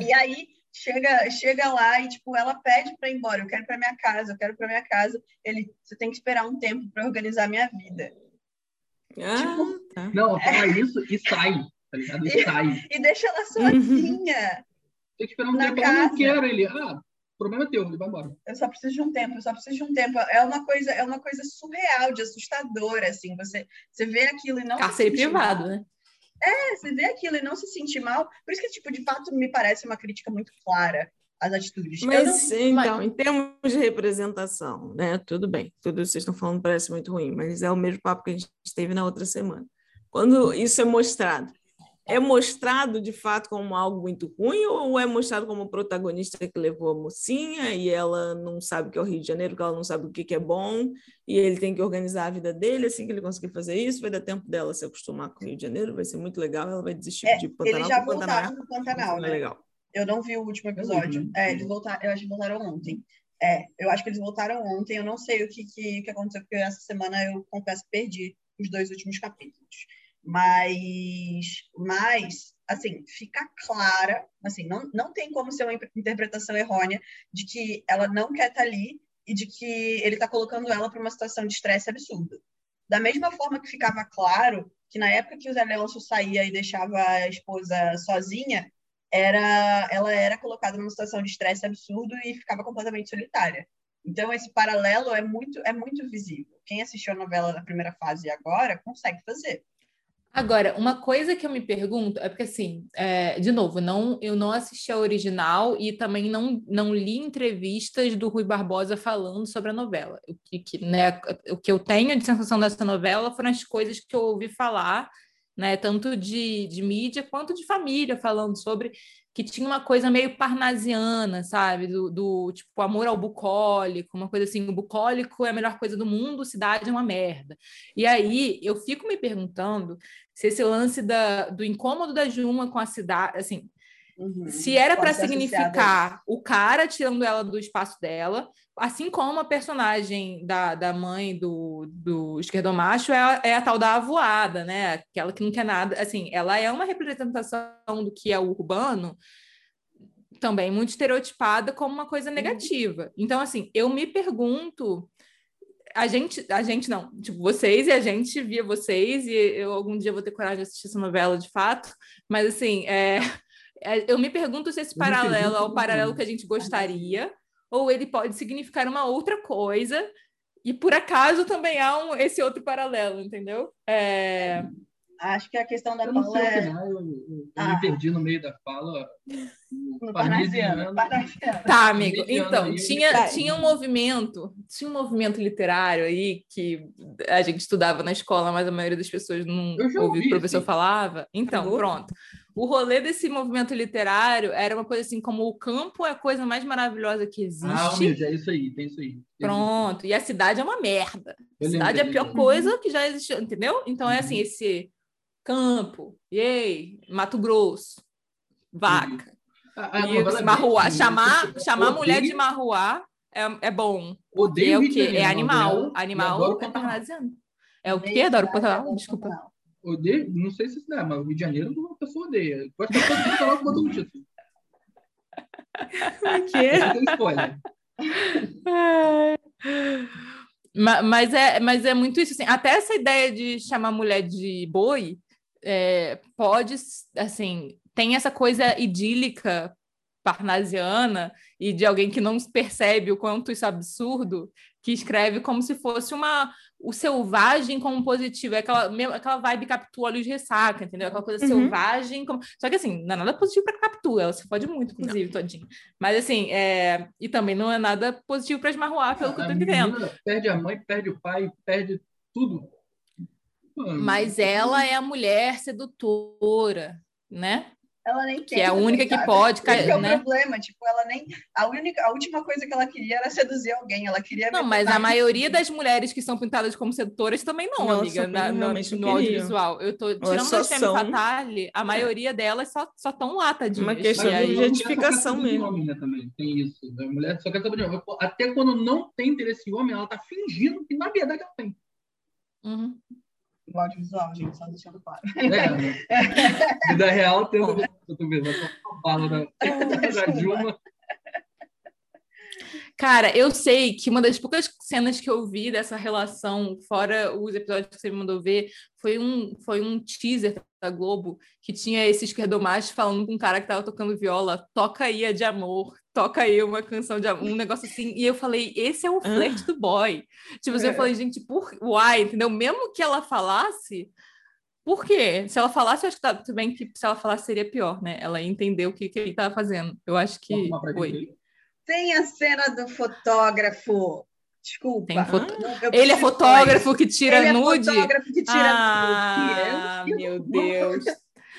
E aí chega, chega lá e, tipo, ela pede para ir embora. Eu quero para minha casa, eu quero para minha casa. Ele, você tem que esperar um tempo para organizar minha vida. Ah, tipo, tá. Não, fala é... isso e sai, tá ligado? E, e sai. E deixa ela sozinha. Tem que esperar um tempo. Casa. Eu não quero ele. Ah, problema é teu, ele vai embora. Eu só preciso de um tempo, eu só preciso de um tempo. É uma coisa, é uma coisa surreal, de assustadora, assim. Você, você vê aquilo e não. Cárcere privado, né? É, você vê aquilo e não se sentir mal. Por isso que, tipo, de fato, me parece uma crítica muito clara às atitudes. Mas, não... então, em termos de representação, né? Tudo bem, tudo que vocês estão falando parece muito ruim, mas é o mesmo papo que a gente teve na outra semana. Quando isso é mostrado é mostrado de fato como algo muito ruim ou é mostrado como o protagonista que levou a mocinha e ela não sabe o que é o Rio de Janeiro, que ela não sabe o que é bom e ele tem que organizar a vida dele assim que ele conseguir fazer isso, vai dar tempo dela se acostumar com o Rio de Janeiro, vai ser muito legal, ela vai desistir é, de Pantanal. Eles já voltaram do Pantanal, né? Legal. Eu não vi o último episódio. Uhum. É, eles voltaram, eu acho que voltaram ontem. É, eu acho que eles voltaram ontem, eu não sei o que, que, que aconteceu, porque essa semana eu confesso perdi os dois últimos capítulos. Mas, mas assim, fica clara, assim, não, não tem como ser uma interpretação errônea de que ela não quer estar ali e de que ele está colocando ela para uma situação de estresse absurdo. Da mesma forma que ficava claro que na época que o Zé Leôncio saía e deixava a esposa sozinha, era, ela era colocada numa situação de estresse absurdo e ficava completamente solitária. Então esse paralelo é muito é muito visível. Quem assistiu a novela da primeira fase agora consegue fazer. Agora, uma coisa que eu me pergunto é porque, assim, é, de novo, não, eu não assisti a original e também não, não li entrevistas do Rui Barbosa falando sobre a novela. O que, que, né, o que eu tenho de sensação dessa novela foram as coisas que eu ouvi falar né? Tanto de, de mídia quanto de família, falando sobre que tinha uma coisa meio parnasiana, sabe? Do, do, tipo amor ao bucólico, uma coisa assim, o bucólico é a melhor coisa do mundo, cidade é uma merda. E aí eu fico me perguntando se esse lance da, do incômodo da Juma com a cidade, assim, Uhum, se era para significar o cara tirando ela do espaço dela, assim como a personagem da, da mãe do, do esquerdomacho é a, é a tal da avoada, né? Aquela que não quer nada. Assim, ela é uma representação do que é o urbano, também muito estereotipada como uma coisa negativa. Então, assim, eu me pergunto. A gente, a gente não, tipo, vocês e a gente via vocês, e eu algum dia vou ter coragem de assistir essa novela de fato, mas assim, é, eu me pergunto se esse paralelo é o paralelo que a gente gostaria, ou ele pode significar uma outra coisa, e por acaso também há um, esse outro paralelo, entendeu? É... Acho que a questão da eu Paula é... Final, eu, eu, eu ah. me perdi no meio da fala. No parnasiano. Tá, amigo. Então, tinha, tinha um movimento, tinha um movimento literário aí que a gente estudava na escola, mas a maioria das pessoas não ouvia o que o professor falava. Então, pronto o rolê desse movimento literário era uma coisa assim, como o campo é a coisa mais maravilhosa que existe. Ah, é isso aí, tem isso aí. Pronto, e a cidade é uma merda. a cidade é a pior coisa que já existiu, entendeu? Então é assim, uhum. esse campo, yay, Mato Grosso, vaca. A, a e marruá, chamar, chamar mulher de marruá é, é bom. Odeio é o quê? É animal. Animal é parnasiano. É o quê? Adoro Pantanal? Desculpa. Odeio, não sei se isso dá, mas o Rio de Janeiro uma pessoa odeia. A pessoa tem que falar com um título. O quê? spoiler. Mas é, mas é muito isso. Assim, até essa ideia de chamar mulher de boi é, pode, assim, tem essa coisa idílica parnasiana e de alguém que não percebe o quanto isso é absurdo, que escreve como se fosse uma o selvagem como positivo, é aquela, aquela vibe Capitu olhos de ressaca, entendeu? Aquela coisa uhum. selvagem. Como... Só que assim, não é nada positivo para Capitu, ela se pode muito, inclusive, não. todinho. Mas assim, é... e também não é nada positivo para Esmarruá, pelo a que eu tô entendendo. Perde a mãe, perde o pai, perde tudo. Mano. Mas ela é a mulher sedutora, né? Ela nem que é a única que pode cair, Esse é o né? problema, tipo, ela nem a única a última coisa que ela queria era seduzir alguém, ela queria Não, mas a maioria das mulheres que são pintadas como sedutoras também não, Nossa, amiga, na, no, no audiovisual. Eu tô tirando a Femme Fatale, a maioria delas só só tão lá, tadinhas. Uma questão de identificação mesmo. Homem, né, também tem isso. A mulher só quer saber de até quando não tem interesse em homem, ela tá fingindo que na verdade ela tem. Uhum no audiovisual, gente, só deixando claro. É, vida real tem uma bala da, da Dilma. Cara, eu sei que uma das poucas cenas que eu vi dessa relação, fora os episódios que você me mandou ver, foi um, foi um teaser da Globo que tinha esse esquerdomacho falando com um cara que tava tocando viola, toca aí a de amor, toca aí uma canção de amor, um negócio assim. E eu falei, esse é o flerte do boy. Tipo, assim, é. eu falei, gente, por why? Entendeu? Mesmo que ela falasse, por quê? Se ela falasse, eu acho que tá, tudo bem que se ela falasse seria pior, né? Ela entendeu o que, que ele tava fazendo. Eu acho que foi. Tem a cena do fotógrafo. Desculpa. Foto... Ele é fotógrafo que tira ele nude? Ele é fotógrafo que tira ah, nude. Ah, meu Deus.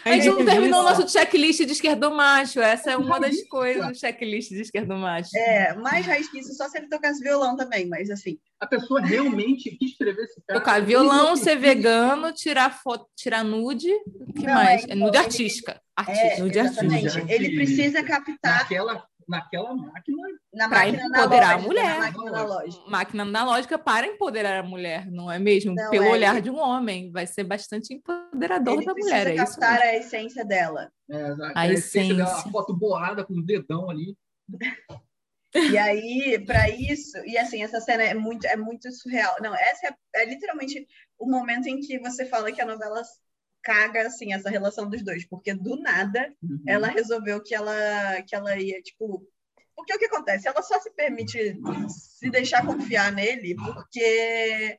A gente não terminou o nosso checklist de esquerdo macho. Essa é uma das coisas do checklist de esquerdo macho. É, mais raiz que isso, só se ele tocasse violão também, mas assim. A pessoa realmente quis escrever esse cara. Tocar violão, ser vegano, tirar foto, tirar nude. O que não, mais? É, nude artística. Artística. É, nude artística. Ele precisa captar. Naquela naquela máquina. Na para empoderar a mulher. Máquina analógica. máquina analógica para empoderar a mulher, não é mesmo? Não, Pelo é olhar de um homem. Vai ser bastante empoderador Ele da mulher. É isso captar a essência dela. É, a, a, essência, dela, a foto boada com o dedão ali. E aí, para isso, e assim, essa cena é muito, é muito surreal. Não, essa é, é literalmente o momento em que você fala que a novela caga assim essa relação dos dois, porque do nada uhum. ela resolveu que ela que ela ia tipo porque o que acontece? Ela só se permite se deixar confiar nele porque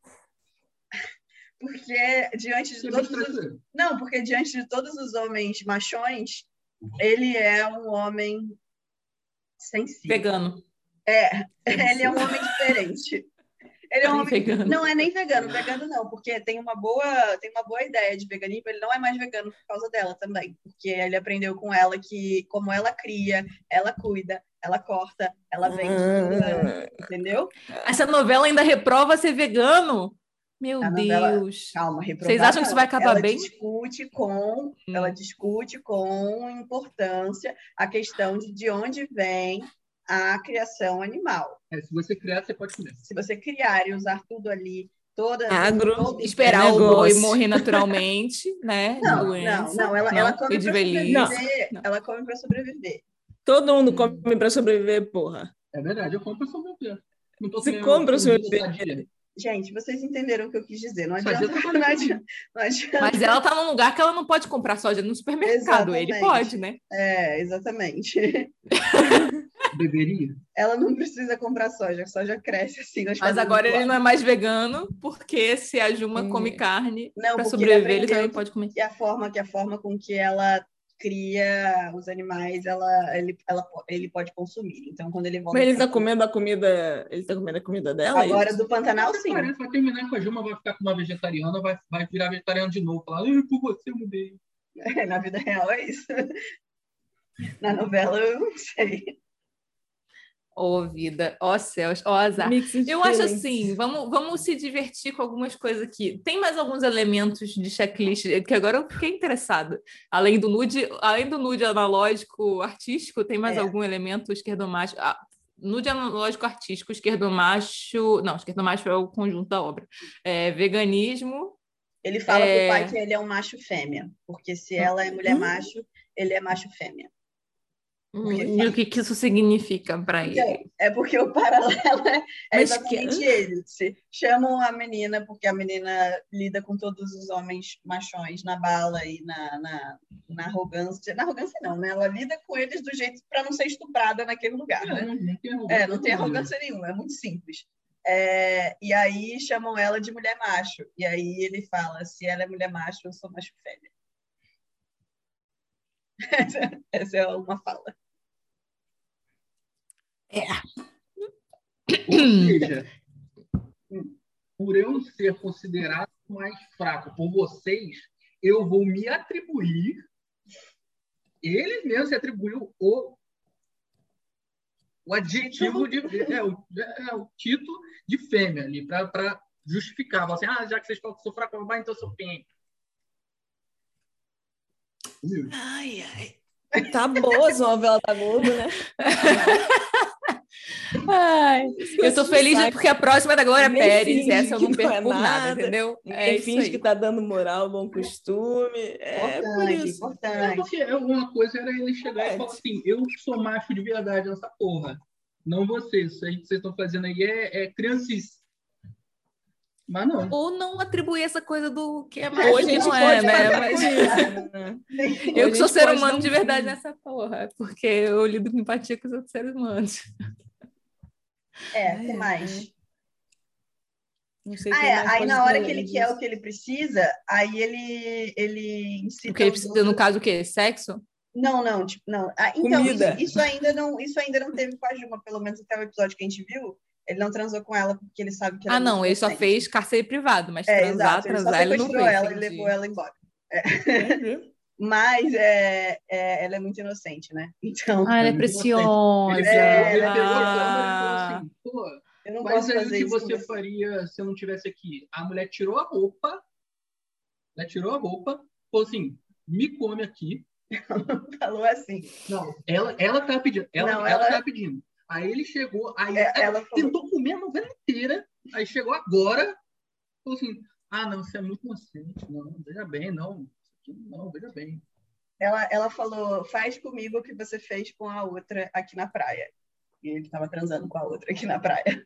porque diante de todos os... não, porque diante de todos os homens machões, ele é um homem sensível. Vegano. É, ele é um homem diferente. Ele é um homem vegano. Não é nem vegano, vegano não, porque tem uma boa, tem uma boa ideia de veganismo, ele não é mais vegano por causa dela também, porque ele aprendeu com ela que como ela cria, ela cuida, ela corta, ela vende, ah. entendeu? Essa novela ainda reprova ser vegano? Meu novela, Deus. Calma, Vocês acham que isso vai acabar ela bem? Discute com, hum. Ela discute com importância a questão de de onde vem a criação animal. É, se você criar, você pode comer. Se você criar e usar tudo ali, toda. Agro, todo esperar é o boi morrer naturalmente, né? Não, doença, não, não, ela, não, ela come para sobreviver. Não. Ela come para sobreviver. Todo mundo come para sobreviver, porra. É verdade, eu como para sobreviver. Você come para sobreviver. Gente, vocês entenderam o que eu quis dizer. Não adianta, não adianta, não adianta. Mas ela está num lugar que ela não pode comprar soja no supermercado. Exatamente. Ele pode, né? É, exatamente. Beberia? Ela não precisa comprar soja, a soja cresce assim. Mas agora ele não é mais vegano, porque se a Juma hum. come carne para sobreviver, ele, ele também pode comer. E a forma, que a forma com que ela cria os animais, ela, ele, ela, ele pode consumir. Então, quando ele volta. Mas ele está comendo a comida. Ele está comendo a comida dela? É Agora, do Pantanal, sim. Parece, vai terminar com a Juma, vai ficar com uma vegetariana, vai, vai virar vegetariano de novo. Falar, por você eu mudei. É, na vida real é isso. Na novela, eu não sei. Ô, oh, vida, ó oh, céus, ó oh, azar. Eu acho assim, vamos, vamos se divertir com algumas coisas aqui. Tem mais alguns elementos de checklist que agora eu fiquei interessado. Além do nude, além do nude analógico artístico, tem mais é. algum elemento esquerdomacho? Ah, nude analógico artístico, esquerdomacho. Não, esquerdomacho é o conjunto da obra. É, veganismo. Ele fala é... pro pai que ele é um macho fêmea, porque se ela é mulher hum. macho, ele é macho fêmea. E o que, que isso significa para ele? É porque o paralelo é, é exatamente que... esse. Chamam a menina porque a menina lida com todos os homens machões na bala e na, na, na arrogância. Na arrogância não, né? Ela lida com eles do jeito para não ser estuprada naquele lugar, né? Não, não tem é, não tem arrogância nenhuma, é muito simples. É, e aí chamam ela de mulher macho. E aí ele fala: se ela é mulher macho, eu sou macho fêmea. Essa, é uma fala. É. Ou seja, por eu ser considerado mais fraco por vocês, eu vou me atribuir, ele mesmo se atribuiu o, o adjetivo de. É, o, é, o título de fêmea ali, para justificar. Assim, ah, já que vocês falam que sou fraco, então eu sou fêmea. Ai, ai. Tá boa essa novela da Globo, né? Ai, eu tô feliz sabe? porque a próxima é da Glória Pérez. Essa eu não perco é nada, nada, entendeu? É finge que tá dando moral, bom costume. É importante, por isso. Importante. É porque alguma coisa era ele chegar é. e falar assim: eu sou macho de verdade nessa porra. Não vocês. Isso aí que vocês estão fazendo aí é, é criancice. Mas não. Ou não atribuir essa coisa do que é mais. Ou a gente não é, né? Mas... eu que sou ser humano de verdade nessa porra, porque eu lido com empatia com os outros seres humanos. É, o que mais? Não sei ah, é. Aí na hora que ele quer o que ele precisa, aí ele ele incita. O que ele precisa, no caso, o quê? Sexo? Não, não, tipo, não. Ah, então, isso, isso, ainda não, isso ainda não teve com a Juma, pelo menos até o episódio que a gente viu. Ele não transou com ela porque ele sabe que ela Ah, não, ele só fez cárcere privado, mas é, transar, exato, transar, ele, ele não fez. ela e levou ela embora. É. mas é, é, ela é muito inocente, né? Então. Ah, ela é preciosa. É, ela é ah. assim, eu não mas aí o que você faria se eu não tivesse aqui? A mulher tirou a roupa, ela tirou a roupa, falou assim: me come aqui. Falou assim. Não, ela, ela tá pedindo. Ela, não, ela, ela tá pedindo. Aí ele chegou, aí é, ela, ela tentou comer a novela inteira, aí chegou agora, falou assim: ah, não, você é muito inocente, não, veja bem, não, não, veja bem. Ela, ela falou: faz comigo o que você fez com a outra aqui na praia. E ele estava transando com a outra aqui na praia.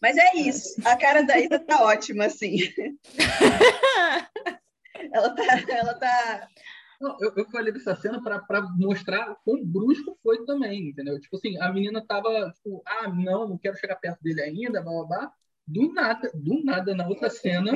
Mas é isso. A cara da Ida tá ótima, assim. ela tá, ela tá não, eu, eu falei dessa cena para mostrar quão brusco foi também, entendeu? Tipo assim, a menina tava, tipo, ah, não, não quero chegar perto dele ainda, blá, blá, blá. Do nada, do nada, na outra cena,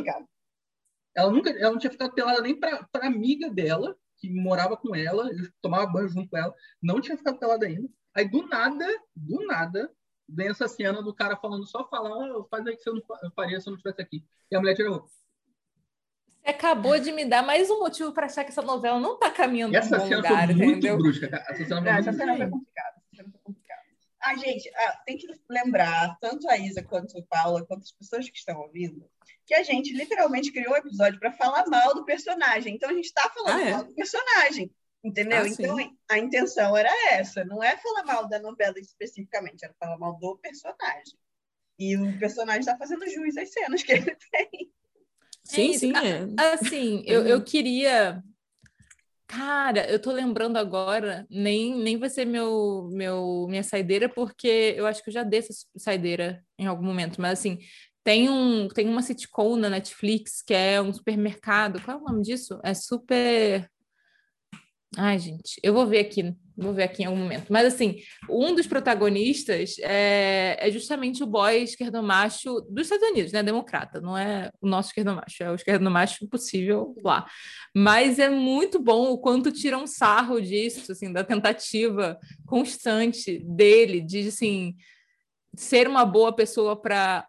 ela nunca, ela não tinha ficado pelada nem para amiga dela, que morava com ela, eu tomava banho junto com ela, não tinha ficado pelada ainda. Aí, do nada, do nada, vem essa cena do cara falando, só falar, oh, faz aí que eu, não, faria se eu não estivesse aqui. E a mulher roupa. Você acabou de me dar mais um motivo para achar que essa novela não está caminhando essa para um bom lugar, foi muito entendeu? brusca, cara. Essa cena foi muito essa complicada. essa cena foi complicada. Ah, gente, ah, tem que lembrar, tanto a Isa quanto a Paula, quanto as pessoas que estão ouvindo, que a gente literalmente criou um episódio para falar mal do personagem. Então a gente está falando Ah, é? mal do personagem. Entendeu? Ah, então sim. a intenção era essa, não é falar mal da novela especificamente, era falar mal do personagem. E o personagem está fazendo jus às cenas que ele tem. Sim, isso. sim, é. Assim, eu, eu queria. Cara, eu tô lembrando agora, nem, nem vai ser meu, meu, minha saideira, porque eu acho que eu já dei essa saideira em algum momento, mas assim, tem, um, tem uma sitcom na Netflix que é um supermercado. Qual é o nome disso? É super. Ai, gente, eu vou ver aqui, vou ver aqui em algum momento. Mas assim, um dos protagonistas é, é justamente o boy esquerdomacho dos Estados Unidos, né? Democrata, não é o nosso esquerdomacho, é o esquerdomacho possível lá. Mas é muito bom o quanto tiram sarro disso, assim, da tentativa constante dele de, assim, ser uma boa pessoa para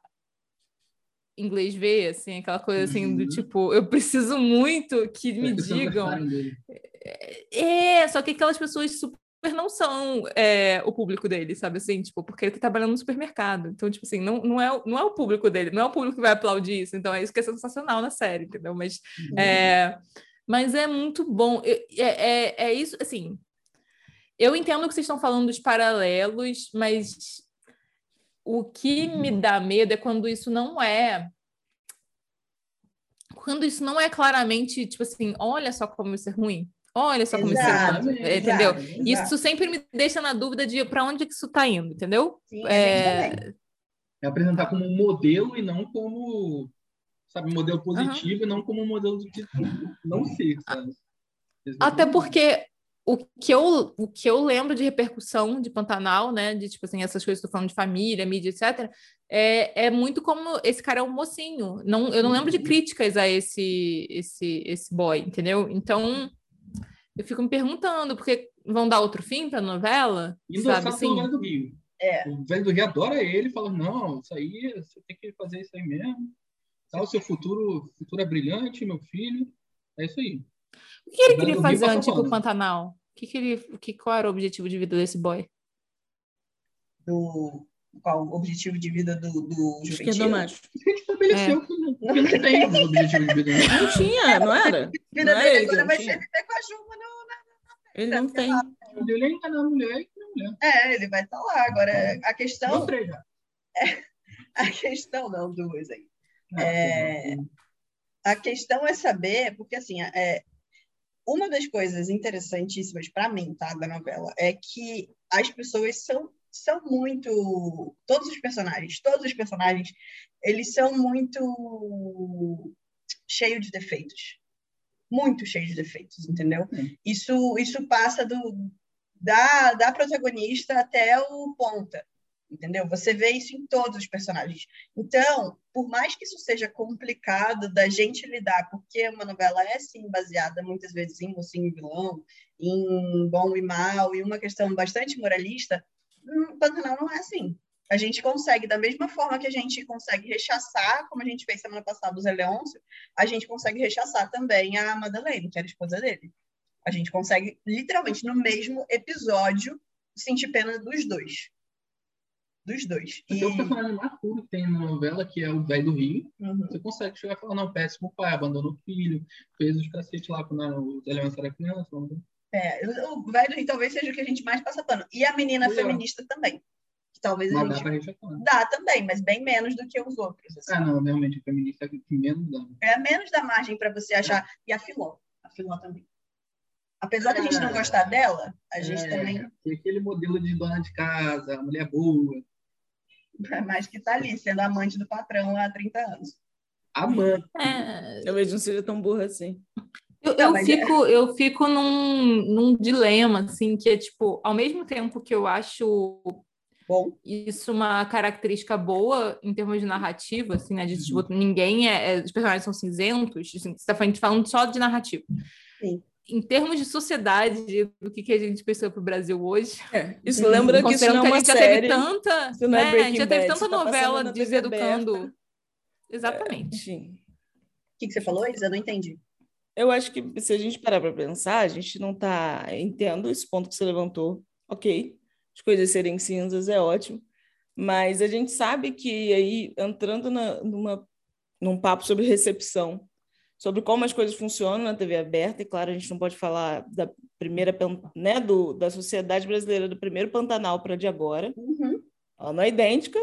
inglês ver, assim, aquela coisa assim do Uhum. tipo, eu preciso muito que me As pessoas digam. É, só que aquelas pessoas super não são é, o público dele, sabe assim? Tipo, porque ele tá trabalhando no supermercado. Então, tipo assim, não, não, é, o- não é o público dele, não é o público que vai aplaudir isso. Então, é isso que é sensacional na série, entendeu? Mas é, mas é muito bom. É, é, é isso, assim. Eu entendo que vocês estão falando dos paralelos, mas o que me dá medo é quando isso não é. Quando isso não é claramente, tipo assim, olha só como isso é ruim. Olha só como isso é Exato, ruim. é, Entendeu? exato, exato. Isso sempre me deixa na dúvida de para onde que isso está indo, entendeu? Sim, É, também. É apresentar como um modelo e não como, sabe, modelo positivo e não como um modelo de não ser, sabe? Até porque o que, eu, o que eu lembro de repercussão de Pantanal, né? De tipo assim, essas coisas que eu tô falando de família, mídia, etc., é, é muito como esse cara é um mocinho. Não, eu não lembro de críticas a esse, esse, esse boy, entendeu? Então eu fico me perguntando, porque vão dar outro fim pra novela? Endossado Sabe pelo assim? velho do Rio. É. O velho do Rio adora ele, fala, não, isso aí, você tem que fazer isso aí mesmo. Tá, o seu futuro, futuro é brilhante, meu filho. É isso aí. O que ele O queria fazer antes do. Pantanal? O que, que ele, o que, qual era o objetivo de vida desse boy? Do, qual o objetivo de vida do, do Juventil? Esquerdomacho. A gente estabeleceu que, não, que não tem objetivo de vida. né? Não tinha, não era? vida Não é dele agora não vai tinha? ser viver com a Juma no, Ele não tem. O dele é enganar a mulher e a mulher. É, ele vai estar lá. Agora, a questão. Não três já. A questão, não, duas aí. É, A questão é saber, porque assim, é, uma das coisas interessantíssimas para mim, tá, da novela, é que as pessoas são, são muito. Todos os personagens, todos os personagens, eles são muito cheios de defeitos. Muito cheios de defeitos, entendeu? Sim. Isso, isso passa do, da, da protagonista até o ponta. Entendeu? Você vê isso em todos os personagens. Então, por mais que isso seja complicado da gente lidar, porque uma novela é sim baseada muitas vezes em mocinho e vilão, em bom e mal, e uma questão bastante moralista, hum, Pantanal não é assim. A gente consegue, da mesma forma que a gente consegue rechaçar, como a gente fez semana passada o Zé Leôncio, a gente consegue rechaçar também a Madeleine, que era a esposa dele. A gente consegue, literalmente, no mesmo episódio, sentir pena dos dois. Dos dois. E... Porque o personagem mais puro que tem na novela, que é o velho do Rio, Uhum. você consegue chegar e falar, não, péssimo pai, abandonou o filho, fez os cacete lá quando o Zé Leôncio era criança. não- É, o velho do Rio talvez seja o que a gente mais passa pano. E a menina feminista também. Talvez a Mas dá gente pra gente falar. dá também, mas bem menos do que os outros. assim. Ah, não, realmente, o feminista é que menos dá. É menos da margem para você achar. E a Filó. A Filó também. Apesar da gente não É. gostar dela, a gente É, também. tem aquele modelo de dona de casa, a mulher boa, Mas que tá ali, sendo amante do patrão há 30 anos. amante. É, Talvez não seja tão burra assim. Eu, eu fico, eu fico num, num dilema, assim, que é tipo, ao mesmo tempo que eu acho Bom, isso uma característica boa em termos de narrativa, assim, né? De tipo, ninguém é, é- Os personagens são cinzentos, assim, você tá falando, falando só de narrativa. Sim. em termos de sociedade, do que, que a gente pensou para o Brasil hoje. É, isso lembra que isso não é uma a gente série, já teve tanta, isso não é né, a gente já teve Bad, tanta tá novela deseducando. aberta. Exatamente. Enfim. O que, que você falou, Isa? Eu não entendi. Eu acho que se a gente parar para pensar, a gente não está. Entendo esse ponto que você levantou, ok. As coisas serem cinzas é ótimo, mas a gente sabe que aí, entrando na, numa, num papo sobre recepção, sobre como as coisas funcionam na TV aberta, e claro, a gente não pode falar da primeira, né, do, da sociedade brasileira, do primeiro Pantanal para de agora, Uhum. ela não é idêntica,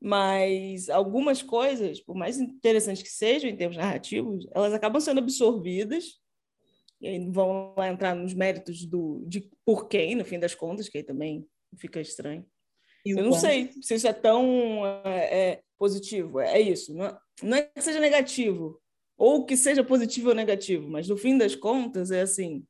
mas algumas coisas, por mais interessantes que sejam em termos narrativos, elas acabam sendo absorvidas e aí vão lá entrar nos méritos do, de por quem, no fim das contas, que aí também fica estranho. Eu não sei se isso é tão é, é, positivo, é isso. Não é, não é que seja negativo, ou que seja positivo ou negativo, mas no fim das contas é assim,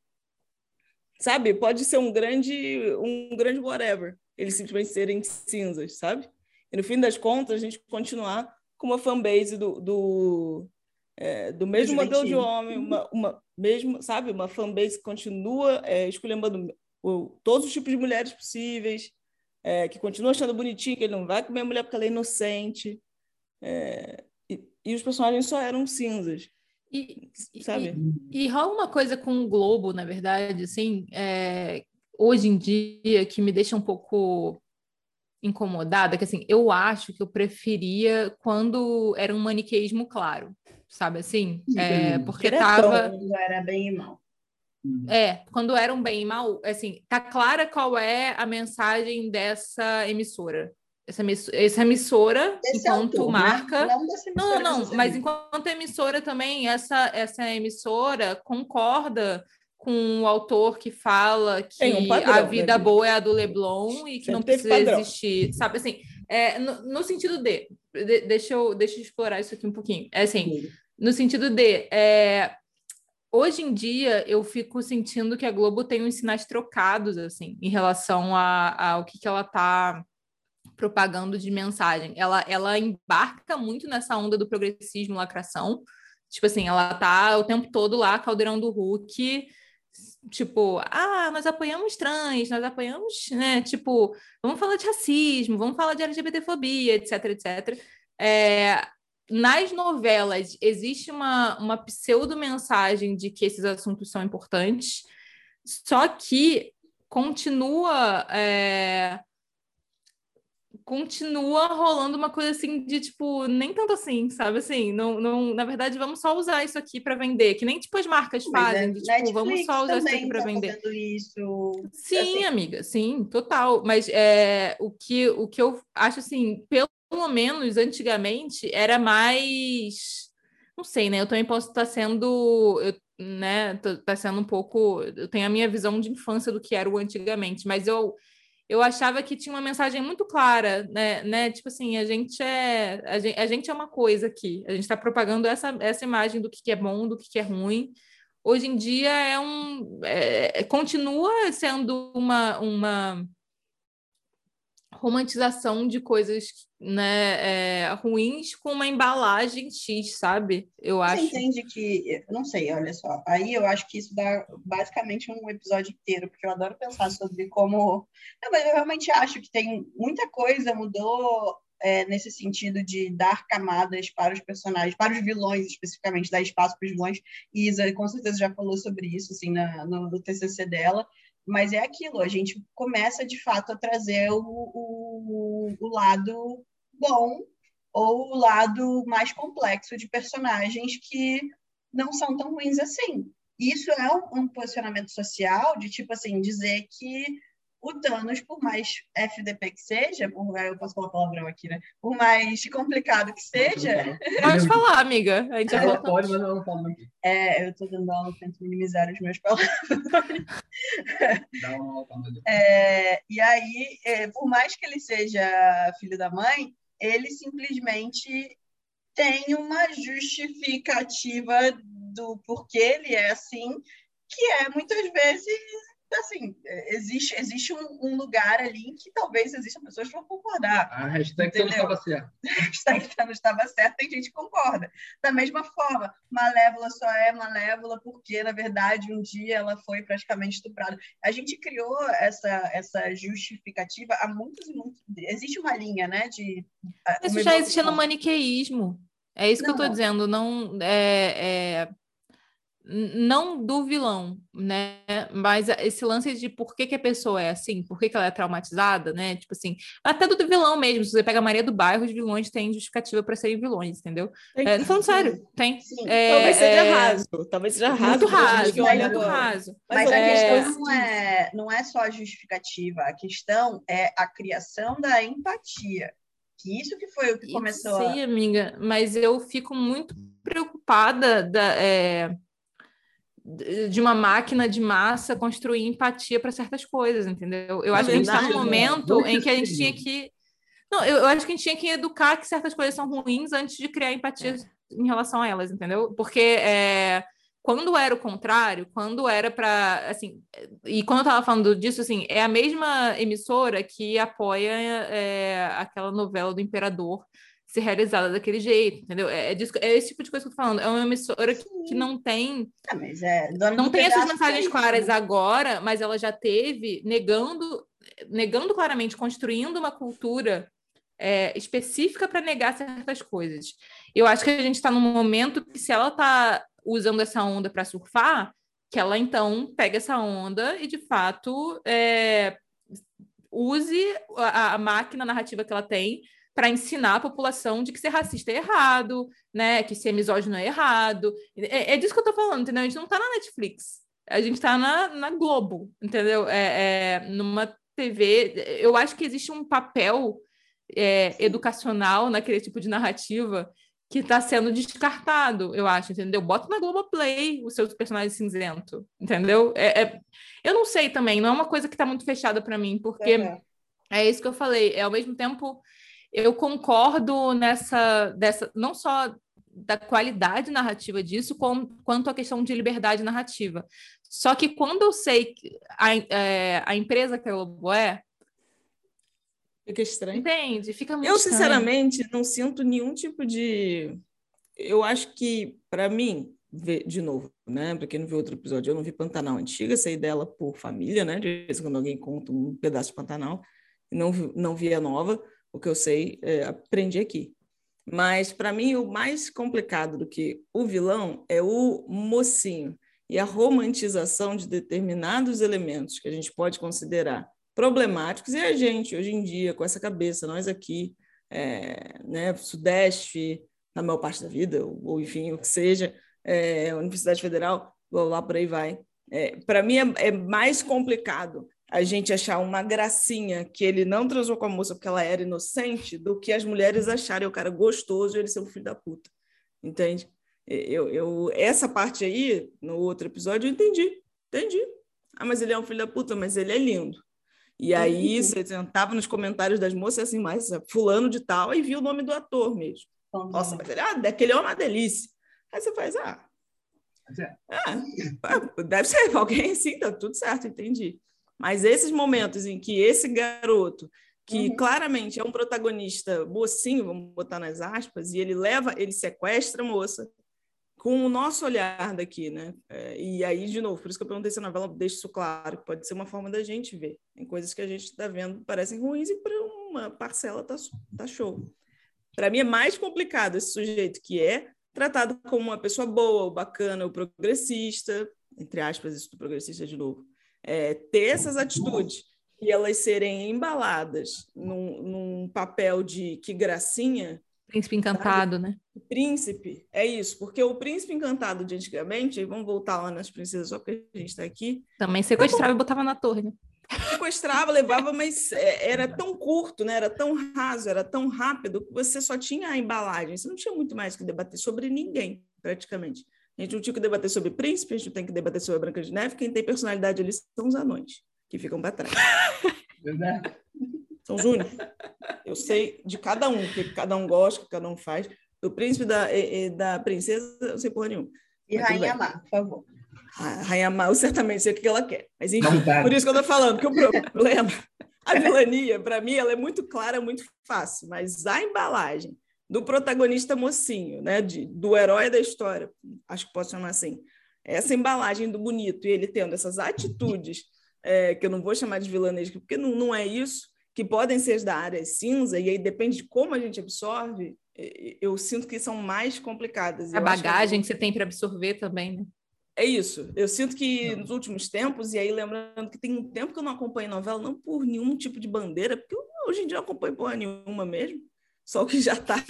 sabe? Pode ser um grande, um grande whatever, eles simplesmente serem cinzas, sabe? E no fim das contas a gente continuar com uma fanbase do, do, é, do mesmo modelo de homem, uma, uma mesmo, sabe? Uma fanbase que continua é, esculhambando o- todos os tipos de mulheres possíveis, é, que continua achando bonitinho, que ele não vai comer a mulher porque ela é inocente. é, e, e os personagens só eram cinzas, E, e- sabe? E rola uma coisa com o Globo, na verdade, assim, é, hoje em dia, que me deixa um pouco incomodada, que assim, eu acho que eu preferia quando era um maniqueísmo claro, sabe assim? É, porque Diretão. tava... Quando era bem e mal. É, quando era um bem e mal, assim, tá clara qual é a mensagem dessa emissora. Essa, emiss- essa emissora, Desse enquanto autor, marca... Né? Não, dessa Não, emissora não, mas enquanto emissora também, essa, essa emissora concorda com o autor que fala que um padrão, a né, vida Bia? boa é a do Leblon e que Sempre não precisa padrão. existir, sabe assim, é, no, no sentido de, de- deixa, eu, deixa eu explorar isso aqui um pouquinho, é assim, no sentido de, é, hoje em dia eu fico sentindo que a Globo tem uns sinais trocados, assim, em relação a- ao que, que ela tá propagando de mensagem. Ela, ela embarca muito nessa onda do progressismo, lacração. Tipo assim, ela tá o tempo todo lá, caldeirão do Hulk, tipo, ah, nós apoiamos trans, nós apoiamos, né, tipo, vamos falar de racismo, vamos falar de LGBTfobia, etc, etc. É, nas novelas existe uma, uma pseudo-mensagem de que esses assuntos são importantes, só que continua é, continua rolando uma coisa assim de tipo, nem tanto assim, sabe? Assim, não, não, na verdade, vamos só usar isso aqui para vender, que nem tipo as marcas Mas fazem, a de tipo, vamos Netflix só usar isso aqui para tá vender. isso. Sim, assim. amiga, sim, total. Mas é, o, que, o que eu acho assim, pelo menos antigamente, era mais. Não sei, né? Eu também posso estar sendo. Eu, né? Tá sendo um pouco. Eu tenho a minha visão de infância do que era o antigamente, mas eu. Eu achava que tinha uma mensagem muito clara, né? né? Tipo assim, a gente é a gente, a gente é uma coisa aqui. A gente está propagando essa, essa imagem do que, que é bom, do que, que é ruim hoje em dia é um é- continua sendo uma, uma romantização de coisas né, é, ruins com uma embalagem X, sabe? Eu Você acho. entende que, não sei, olha só, aí eu acho que isso dá basicamente um episódio inteiro, porque eu adoro pensar sobre como. Não, mas eu realmente acho que tem muita coisa mudou é, nesse sentido de dar camadas para os personagens, para os vilões especificamente, dar espaço para os vilões. E Isa com certeza já falou sobre isso assim, na, no, no TCC dela. Mas é aquilo, a gente começa de fato a trazer o, o, o lado bom ou o lado mais complexo de personagens que não são tão ruins assim. Isso é um, um posicionamento social de, tipo assim, dizer que o Thanos, por mais FDP que seja, por, eu posso falar palavrão aqui, né? Por mais complicado que seja, Pode falar, amiga. A gente já Ela volta. pode, mas ela não fala aqui. é, eu estou dando aula, tento minimizar os meus palavras. Dá uma aula. É, e aí, é, por mais que ele seja filho da mãe, ele simplesmente tem uma justificativa do porquê ele é assim, que é muitas vezes assim, existe, existe um, um, lugar ali que talvez existam pessoas que vão concordar. A hashtag você não estava certo. A hashtag não estava certo, tem gente que concorda. Da mesma forma, Malévola só é Malévola porque, na verdade, um dia ela foi praticamente estuprada. A gente criou essa, essa justificativa há muitos e muitos... Existe uma linha, né, de... Isso já existe no maniqueísmo. É isso não. que eu estou dizendo. Não, é, é não do vilão, né? Mas esse lance de por que, que a pessoa é assim, por que, que ela é traumatizada, né? Tipo assim, até do vilão mesmo. Se você pega a Maria do Bairro, os vilões têm justificativa para serem vilões, entendeu? É, falando sério, tem. É, Talvez seja é... raso. Talvez seja raso. Muito raso, muito raso. Mas, Mas a é... questão não é, não é só a justificativa, a questão é a criação da empatia. Que isso que foi o que começou. Sim, a... amiga, mas eu fico muito preocupada da. É de uma máquina de massa construir empatia para certas coisas, entendeu? Eu acho que a gente está num momento em que a gente tinha que. Não, eu, eu, acho que a gente tinha que educar que certas coisas são ruins antes de criar empatia é. em relação a elas, entendeu? Porque é, quando era o contrário, quando era para. Assim, e quando eu estava falando disso, assim, é a mesma emissora que apoia é, aquela novela do Imperador ser realizada daquele jeito, entendeu? É, é, é, esse tipo de coisa que eu tô falando. É uma emissora que, que não tem. Ah, é, não tem essas mensagens claras né? agora, mas ela já teve negando, negando claramente, construindo uma cultura é, específica para negar certas coisas. Eu acho que a gente está num momento que, se ela está usando essa onda para surfar, que ela então pega essa onda e, de fato, é, use a, a máquina narrativa que ela tem para ensinar a população de que ser racista é errado, né? Que ser misógino é errado. É, é disso que eu tô falando, entendeu? A gente não tá na Netflix. A gente tá na, na Globo, entendeu? É, é, numa TV. Eu acho que existe um papel é, educacional naquele tipo de narrativa que está sendo descartado, eu acho, entendeu? Bota na Globoplay os seus personagens cinzento, entendeu? É, é, eu não sei também, não é uma coisa que está muito fechada para mim, porque é. é isso que eu falei, é ao mesmo tempo eu concordo nessa dessa não só da qualidade narrativa disso, com, quanto a questão de liberdade narrativa. Só que quando eu sei que a, é, a empresa que a Globo é. Fica estranho. Entende? Fica muito Eu, estranho. sinceramente, não sinto nenhum tipo de. Eu acho que, para mim, de novo, né? Para quem não viu outro episódio, eu não vi Pantanal Antiga, sei dela por família, né? De vez em quando alguém conta um pedaço de Pantanal, não, não vi a nova o que eu sei, é, aprendi aqui. Mas, para mim, o mais complicado do que o vilão é o mocinho e a romantização de determinados elementos que a gente pode considerar problemáticos. E a gente, hoje em dia, com essa cabeça, nós aqui, é, né, Sudeste, na maior parte da vida, ou, enfim, o que seja, é, Universidade Federal, lá por aí vai. É, para mim, é, é mais complicado a gente achar uma gracinha que ele não transou com a moça porque ela era inocente, do que as mulheres acharem o cara gostoso e ele ser um filho da puta. Entende? Eu, eu, essa parte aí, no outro episódio, eu entendi. Entendi. Ah, mas ele é um filho da puta, mas ele é lindo. E aí você sentava nos comentários das moças assim, mas fulano de tal, e via o nome do ator mesmo. Nossa, mas ele, ah, aquele é uma delícia. Aí você faz, ah, é. ah, deve ser alguém assim, tá tudo certo, entendi. Mas esses momentos em que esse garoto, que uhum. claramente é um protagonista mocinho, vamos botar nas aspas, e ele leva, ele sequestra a moça com o nosso olhar daqui, né? É, e aí, de novo, por isso que eu perguntei se a novela deixa isso claro, que pode ser uma forma da gente ver. Tem coisas que a gente está vendo parecem ruins e para uma parcela tá, tá show. Para mim é mais complicado esse sujeito que é tratado como uma pessoa boa, bacana, o progressista, entre aspas, isso do progressista de novo, é, ter essas atitudes e elas serem embaladas num, num papel de que gracinha. Príncipe encantado, sabe? né? Príncipe, é isso, porque o príncipe encantado de antigamente, vamos voltar lá nas princesas só porque a gente está aqui. Também sequestrava e botava na torre, né? Sequestrava, levava, mas é, era tão curto, né? era tão raso, era tão rápido que você só tinha a embalagem, você não tinha muito mais que debater sobre ninguém, praticamente. A gente não tinha que debater sobre príncipe, a gente tem que debater sobre a Branca de Neve. Quem tem personalidade ali são os anões, que ficam para trás. Verdade. São os únicos. Eu sei de cada um, o que cada um gosta, o que cada um faz. Do príncipe da, e, da princesa, eu sei porra nenhuma. E Mas Rainha Má, por favor. a Rainha Mal certamente sei o que ela quer. Mas enfim, por isso que eu estou falando, que o problema, a vilania, para mim, ela é muito clara, muito fácil, mas a embalagem do protagonista mocinho, né, de, do herói da história, acho que posso chamar assim, essa embalagem do bonito e ele tendo essas atitudes, é, que eu não vou chamar de vilanesco, porque não, não é isso, que podem ser da área cinza, e aí depende de como a gente absorve, eu sinto que são mais complicadas. A bagagem que, que você tem para absorver também, né? É isso. Eu sinto que nos últimos tempos, e aí lembrando que tem um tempo que eu não acompanho novela, não por nenhum tipo de bandeira, porque eu, hoje em dia eu acompanho porra nenhuma mesmo, só que já está.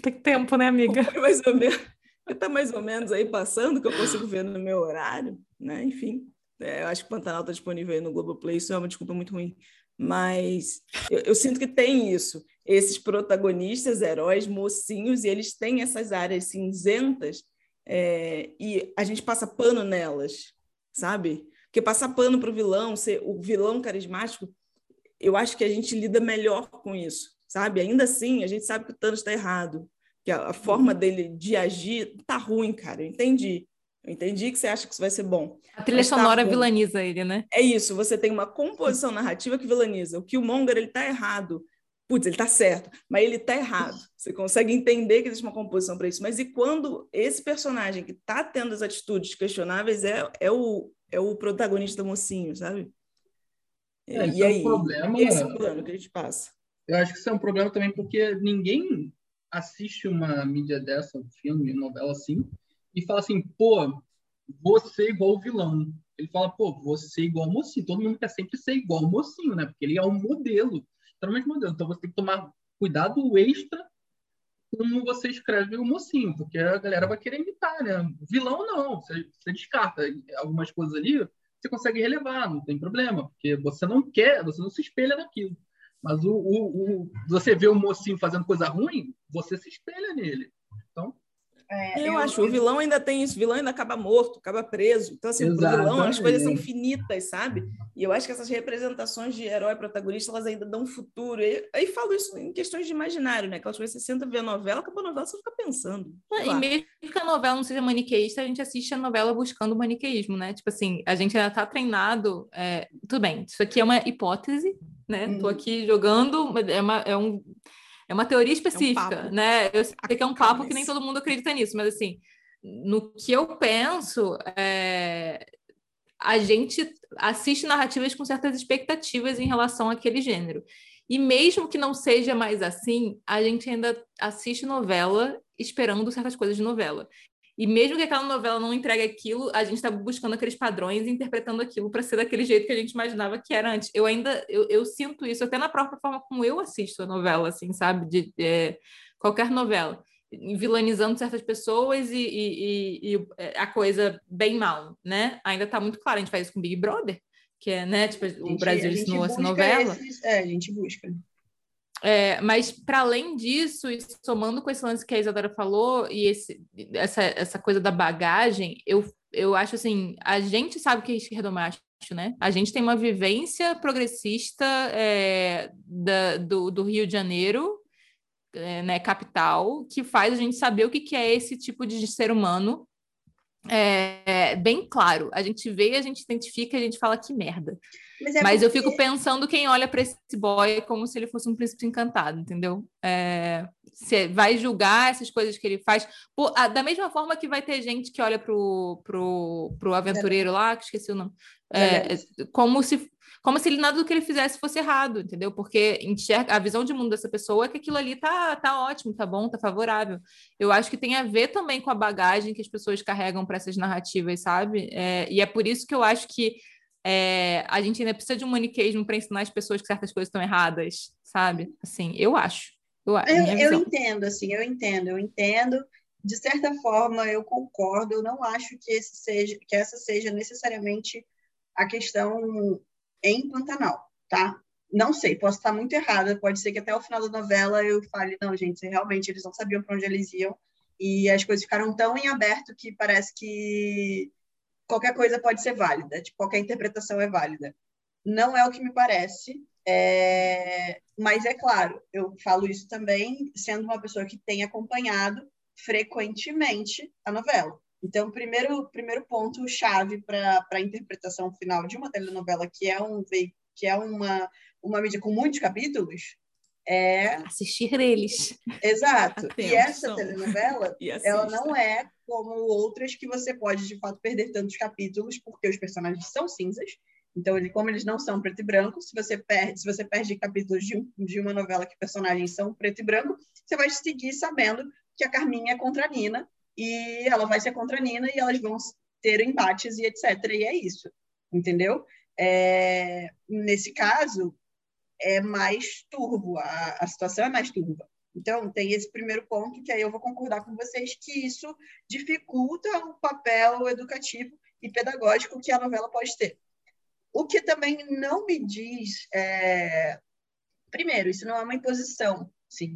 Tem tempo, né, amiga? Mais ou menos. Está mais ou menos aí passando, que eu consigo ver no meu horário, né? Enfim. É, eu acho que o Pantanal está disponível aí no Globoplay, isso é uma desculpa muito ruim. Mas eu, eu sinto que tem isso. Esses protagonistas, heróis, mocinhos, e eles têm essas áreas cinzentas é, e a gente passa pano nelas, sabe? Porque passar pano para o vilão, ser o vilão carismático, eu acho que a gente lida melhor com isso, sabe? Ainda assim, a gente sabe que o Thanos está errado, que a, a, forma dele de agir tá ruim, cara. Eu entendi. Eu entendi que você acha que isso vai ser bom. A trilha tá sonora vilaniza ele, né? É isso. Você tem uma composição narrativa que vilaniza. O Killmonger ele tá errado putz, ele está certo, mas ele está errado. Você consegue entender que existe uma composição para isso. Mas e quando esse personagem que está tendo as atitudes questionáveis é, é, o, é o protagonista mocinho, sabe? É, e é aí, um problema, esse é o plano que a gente passa. Eu acho que isso é um problema também porque ninguém assiste uma mídia dessa, um filme, novela assim, e fala assim, pô, você igual o vilão. Ele fala, pô, você igual o mocinho. Todo mundo quer sempre ser igual o mocinho, né? Porque ele é um modelo extremamente moderno. Então você tem que tomar cuidado extra como você escreve o mocinho, porque a galera vai querer imitar, né? Vilão não, você, você descarta algumas coisas ali, você consegue relevar, não tem problema, porque você não quer, você não se espelha naquilo. Mas o, o, o você vê o mocinho fazendo coisa ruim, você se espelha nele. Então, é, eu, eu, acho, o vilão ainda tem isso, o vilão ainda acaba morto, acaba preso. Então, assim, Exatamente. o vilão as coisas são finitas, sabe? E eu acho que essas representações de herói protagonista, elas ainda dão futuro. E aí falo isso em questões de imaginário, né? Aquelas coisas que você senta ver a novela, acabou a novela, você fica pensando. e mesmo que a novela não seja maniqueísta, a gente assiste a novela buscando o maniqueísmo, né? Tipo assim, a gente ainda tá treinado. É... Tudo bem, isso aqui é uma hipótese, né? Uhum. Tô aqui jogando, é, uma, é um é uma teoria específica, é um né? Eu sei que é um papo que nem todo mundo acredita nisso, mas assim, no que eu penso, é... a gente assiste narrativas com certas expectativas em relação àquele gênero. E mesmo que não seja mais assim, a gente ainda assiste novela esperando certas coisas de novela. E mesmo que aquela novela não entregue aquilo, a gente está buscando aqueles padrões e interpretando aquilo para ser daquele jeito que a gente imaginava que era antes. Eu ainda eu, eu sinto isso até na própria forma como eu assisto a novela, assim, sabe? De, de é, qualquer novela, vilanizando certas pessoas e, e, e, é, a coisa bem mal, né? Ainda está muito claro. A gente faz isso com Big Brother, que é, né? Tipo, gente, o Brasil ensinou essa novela. Esses, é, a gente busca. É, mas para além disso, e somando com esse lance que a Isadora falou e esse, essa, essa coisa da bagagem, eu, eu acho assim, a gente sabe que é esquerdomacho, né? A gente tem uma vivência progressista é, da, do, do Rio de Janeiro, é, né, capital, que faz a gente saber o que, que é esse tipo de ser humano é, bem claro. A gente vê, a gente identifica, a gente fala que merda. Mas, é Mas porque... eu fico pensando quem olha para esse boy como se ele fosse um príncipe encantado, entendeu? É, você vai julgar essas coisas que ele faz. Por, a, da mesma forma que vai ter gente que olha pro, pro, pro aventureiro lá, que esqueci o nome, é, como se como se ele, nada do que ele fizesse fosse errado, entendeu? Porque enxerga, a visão de mundo dessa pessoa é que aquilo ali tá, tá ótimo, tá bom, tá favorável. Eu acho que tem a ver também com a bagagem que as pessoas carregam para essas narrativas, sabe? É, e é por isso que eu acho que é, a gente ainda precisa de um maniqueísmo para ensinar as pessoas que certas coisas estão erradas, sabe? Assim, eu acho. Eu, eu, eu entendo, assim, eu entendo, eu entendo. De certa forma, eu concordo. Eu não acho que, esse seja, que essa seja necessariamente a questão em Pantanal, tá? Não sei, posso estar muito errada. Pode ser que até o final da novela eu fale, não, gente, realmente eles não sabiam para onde eles iam e as coisas ficaram tão em aberto que parece que qualquer coisa pode ser válida, tipo, qualquer interpretação é válida. Não é o que me parece, é... mas é claro, eu falo isso também sendo uma pessoa que tem acompanhado frequentemente a novela. Então, primeiro, primeiro ponto chave para a interpretação final de uma telenovela que é um que é uma uma mídia com muitos capítulos é assistir eles. Exato. Atenção. E essa telenovela, ela não é como outras que você pode de fato perder tantos capítulos porque os personagens são cinzas. Então, ele, como eles não são preto e branco, se você perde, se você perde capítulos de, de uma novela que personagens são preto e branco, você vai seguir sabendo que a Carminha é contra a Nina e ela vai ser contra a Nina e elas vão ter embates e etc. E é isso, entendeu? É, nesse caso, é mais turvo, a, a situação é mais turva. Então, tem esse primeiro ponto que aí eu vou concordar com vocês que isso dificulta o papel educativo e pedagógico que a novela pode ter. O que também não me diz. É... Primeiro, isso não é uma imposição. Sim,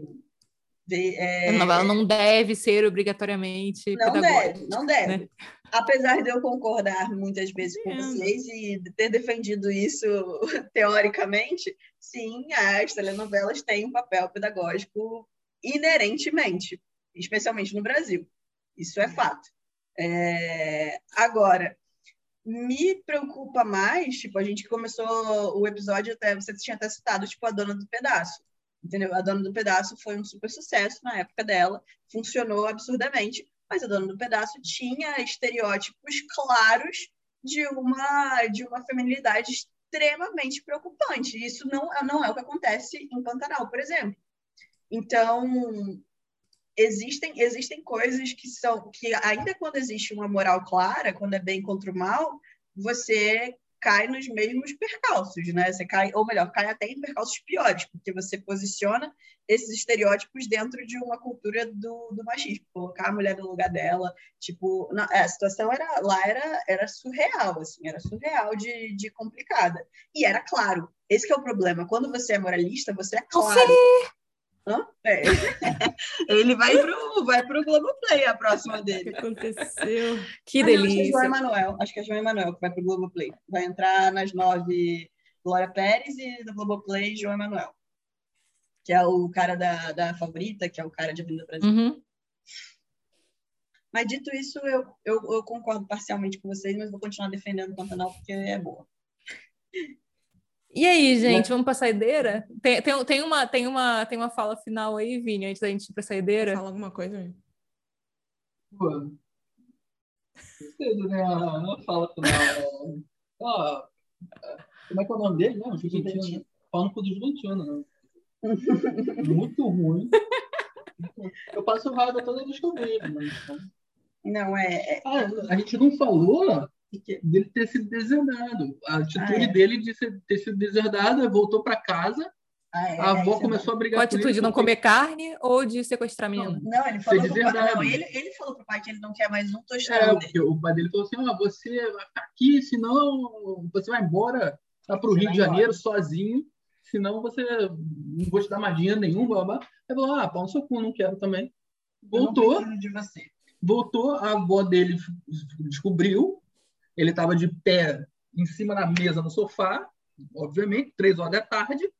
de, é... A novela não deve ser obrigatoriamente não pedagógica. Deve, não deve. Né? Apesar de eu concordar muitas vezes com vocês e ter defendido isso teoricamente, sim, as telenovelas têm um papel pedagógico inerentemente, especialmente no Brasil. Isso é fato. É... Agora, me preocupa mais, tipo, a gente começou o episódio até, você tinha até citado, tipo, a dona do pedaço, entendeu? A dona do pedaço foi um super sucesso na época dela, funcionou absurdamente, mas a dona do pedaço tinha estereótipos claros de uma de uma feminilidade extremamente preocupante. Isso não, não é o que acontece em Pantanal, por exemplo. Então, existem existem coisas que são que ainda quando existe uma moral clara, quando é bem contra o mal, você cai nos mesmos percalços, né? Você cai, ou melhor, cai até em percalços piores, porque você posiciona esses estereótipos dentro de uma cultura do, do machismo, colocar a mulher no lugar dela, tipo, na, é, a situação era lá era, era surreal, assim, era surreal de, de complicada. E era claro, esse é o problema. Quando você é moralista, você é claro. Você é. Ele vai pro, vai pro Globoplay, a próxima dele. O que aconteceu? Que ah, delícia. acho que é João Emanuel. Acho que é João Emanuel que vai pro Globoplay. Vai entrar nas nove Glória Pérez e do Globoplay João Emanuel. Que é o cara da, da favorita, que é o cara de Avenida Brasil. Uhum. Mas dito isso, eu, eu, eu, concordo parcialmente com vocês, mas vou continuar defendendo o Pantanal porque é boa. E aí, gente, vamos para a saideira? Tem, tem, tem, uma, tem, uma, tem uma fala final aí, Vini, antes da gente ir para a saideira? Fala alguma coisa. Pô, cedo, né? Não fala final. Ó, como é que é o nome dele, né? Juventino. Falando pro do Juventino, né? Muito ruim. Eu passo raiva toda vez que eu vejo, mas... Não, é... é... Ah, a gente não falou dele ter sido deserdado. A atitude ah, é. dele de ser, ter sido deserdado, voltou para casa. Ah, é, a avó é, começou a brigar Qual a atitude? de não comer carne ou de sequestrar menino? Não, não ele falou pro pai, não, ele, ele falou pro pai que ele não quer mais um tostão. É, o pai dele falou assim: oh, você vai ficar aqui, senão você vai embora tá para o Rio de Janeiro embora. sozinho, senão você não vou te dar mais dinheiro nenhum, blá, blá. Ele falou: ah, pau no seu cu, não quero também. Voltou. de você. Voltou, a avó dele descobriu, ele estava de pé em cima da mesa no sofá, obviamente, três horas da tarde.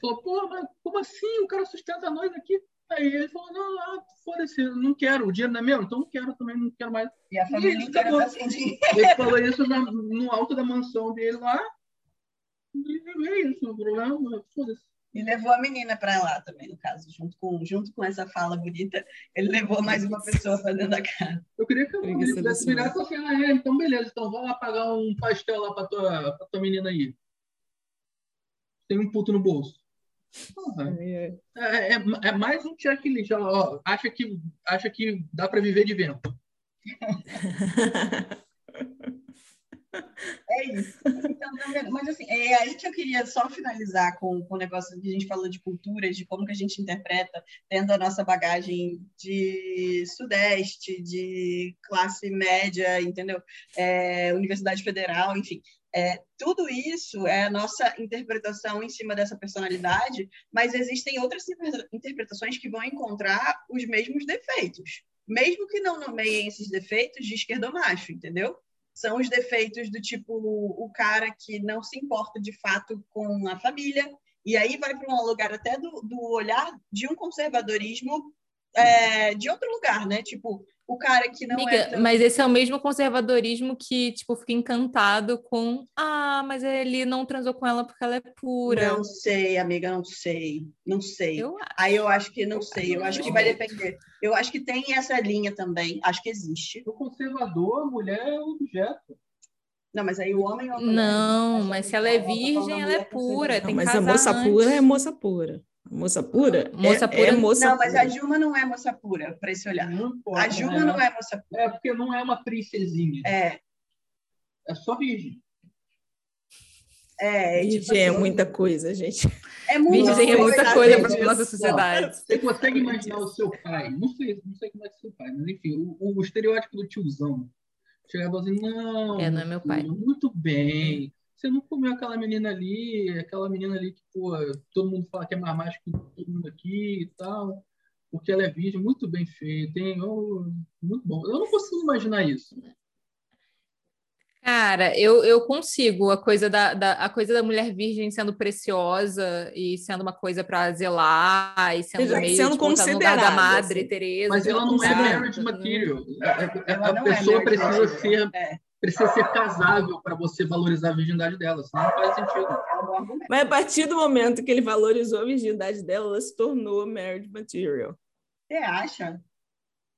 Falou, pô, mas como assim? O cara sustenta nós aqui. Aí ele falou, não, não foda-se, não quero, o dinheiro não é meu, então não quero também, não quero mais. E a família inteira tá sem dinheiro. Ele falou isso no alto da mansão dele lá. E é isso, o problema, foda-se. E levou a menina para lá também, no caso, junto com, junto com essa fala bonita, ele levou mais uma pessoa para dentro da casa. Eu queria que eu pudesse virar e falar assim, ah, é, então beleza, então vai lá pagar um pastel lá para tua, pra tua menina aí. Tem um puto no bolso. É, é, é, é, mais um checklist. Ó, acha, que, acha que dá para viver de vento. É isso. Então, tá Mas assim, é aí que eu queria só finalizar com, com o negócio que a gente falou de culturas, de como que a gente interpreta, tendo a nossa bagagem de sudeste, de classe média, entendeu? É, Universidade Federal, enfim. É, tudo isso é a nossa interpretação em cima dessa personalidade, mas existem outras interpretações que vão encontrar os mesmos defeitos, mesmo que não nomeiem esses defeitos de esquerdomacho, entendeu? São os defeitos do tipo o cara que não se importa de fato com a família, e aí vai para um lugar até do, do olhar de um conservadorismo é, de outro lugar, né? Tipo, o cara que não Amiga, é. tão- mas esse é o mesmo conservadorismo que, tipo, fica encantado com ah, mas ele não transou com ela porque ela é pura. Não sei, amiga, não sei. Não sei. Eu acho. Aí eu acho que não sei, eu acho que vai depender. Eu acho que tem essa linha também, acho que existe. O conservador, a mulher é objeto. Não, mas aí o homem é uma Não, mas se ela é tá virgem, ela é pura. Não, mas a moça antes. pura é moça pura. A moça pura, Moça é, pura- é moça Não, mas pura. a Dilma não é moça pura, para esse olhar. Não importa, A Dilma né? não é moça pura. É porque não é uma princesinha. É, É só virgem. é, tipo Virgem é assim, muita coisa, gente. é muito Virgem é muita coisa, para nossa sociedade. Você consegue imaginar o seu pai? Não sei, não sei como é que é seu pai, mas enfim, o, o estereótipo do tiozão. Chegava assim, não. É, não é meu pai. filho, Muito bem. Você não comeu aquela menina ali, aquela menina ali que, pô, todo mundo fala que é mais macho que todo mundo aqui e tal, porque ela é virgem, muito bem feita, hein? Oh, muito bom. Eu não consigo imaginar isso. Cara, eu, eu consigo a coisa da, da- a coisa da mulher virgem sendo preciosa e sendo uma coisa para zelar e sendo Exato, meio sendo tipo, tá lugar da considerada, madre assim. Teresa. Mas ela não é considerada. marriage material. A, a- Ela a não é pessoa marriage precisa ser, É, precisa ser casável para você valorizar a virgindade dela, senão não faz sentido. é. Mas a partir do momento que ele valorizou a virgindade dela, ela se tornou marriage material. Você acha?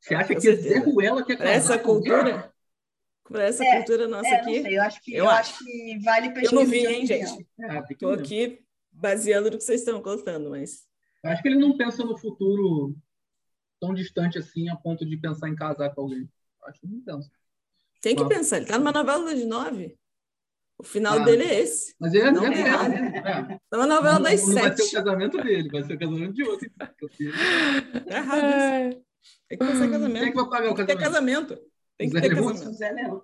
Você acha Com que Zé. Ruela quer Para casar essa cultura, para essa É, cultura nossa É, não aqui, sei, eu acho que, Eu eu acho. acho que vale eu pesquisa. não vi, hein, gente? É, Estou ver. aqui baseando no que vocês estão contando, mas Eu Acho que ele não pensa no futuro tão distante assim a ponto de pensar em casar com alguém. Acho que não pensa. Tem que pensar. Ele está numa novela das nove. O final Ah. dele é esse. Mas ele é, Não é, tem é, nada. é. Está numa novela Não, das não vai ser o sete. casamento dele, vai ser o casamento de outro. Tá errado isso. Tem que pensar em Quem é que casamento. vai pagar o Tem que ter casamento? casamento. Tem que Zé ter casamento. Zé Leão.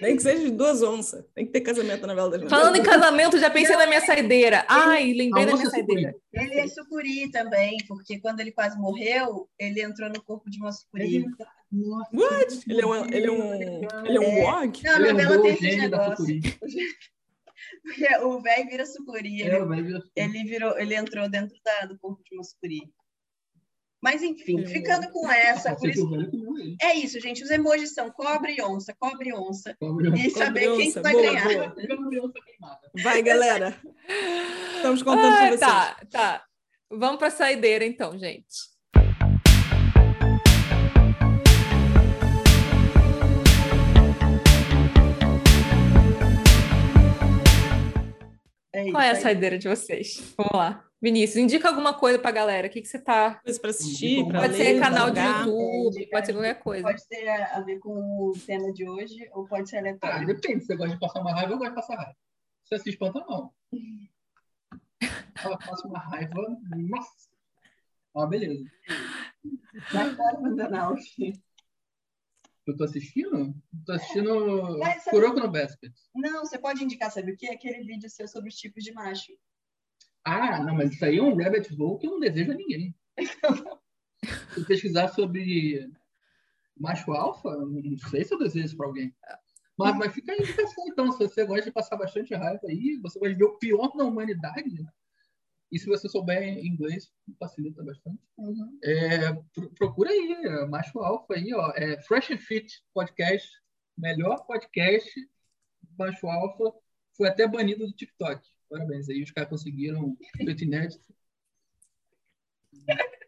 Nem que seja de duas onças. Tem que ter casamento na novela das nove. Falando em casamento, já pensei na minha saideira. Ai, lembrei da minha sucuri. saideira. Ele é sucuri também, porque quando ele quase morreu, ele entrou no corpo de uma sucuri. Nossa, What? Ele é um, ele é um, ele é um warg? Não, a ele novela tem esse negócio. Sucuri. Porque o velho vira sucuri. Ele, É, vai ver. ele, virou, ele entrou dentro da- do corpo de uma sucuri. Mas enfim, Hum. ficando com essa, que isso, é isso, gente. Os emojis são cobre e onça, cobre e onça. Cobre- E saber quem onça, vai boa, ganhar. boa. Vai, galera. Estamos contando Ah, com vocês. tá, tá. Vamos para a saideira, então, gente. É isso. Qual é a aí. saideira de vocês? Vamos lá. Vinícius, indica alguma coisa pra galera. O que, que você tá. Coisa para assistir, para Pode ler, ser pra canal de. YouTube, pode ser qualquer coisa. Pode ter a ver com o tema de hoje ou pode ser Ah, aleatório. depende. Você gosta de passar uma raiva, eu gosto de passar raiva. Você se espanta, não. Ela passa uma raiva. Nossa. Ó, beleza. Vai embora, Pantanal. Eu tô assistindo? Tô assistindo Mas sabe- Kuroko no Basket. Não, você pode indicar, sabe o quê? Aquele vídeo seu sobre os tipos de macho. Ah, não, mas isso aí é um rabbit hole que eu não desejo a ninguém. Se pesquisar sobre macho alfa, não sei se eu desejo isso pra alguém. Mas, mas fica a indicação, então. Se você gosta de passar bastante raiva aí, você gosta de ver o pior da humanidade, e se você souber inglês, facilita bastante. É, pro- procura aí, é, macho alfa aí, ó. É Fresh and Fit Podcast, melhor podcast, macho alfa, foi até banido do TikTok. Parabéns aí, os caras conseguiram, feito inédito.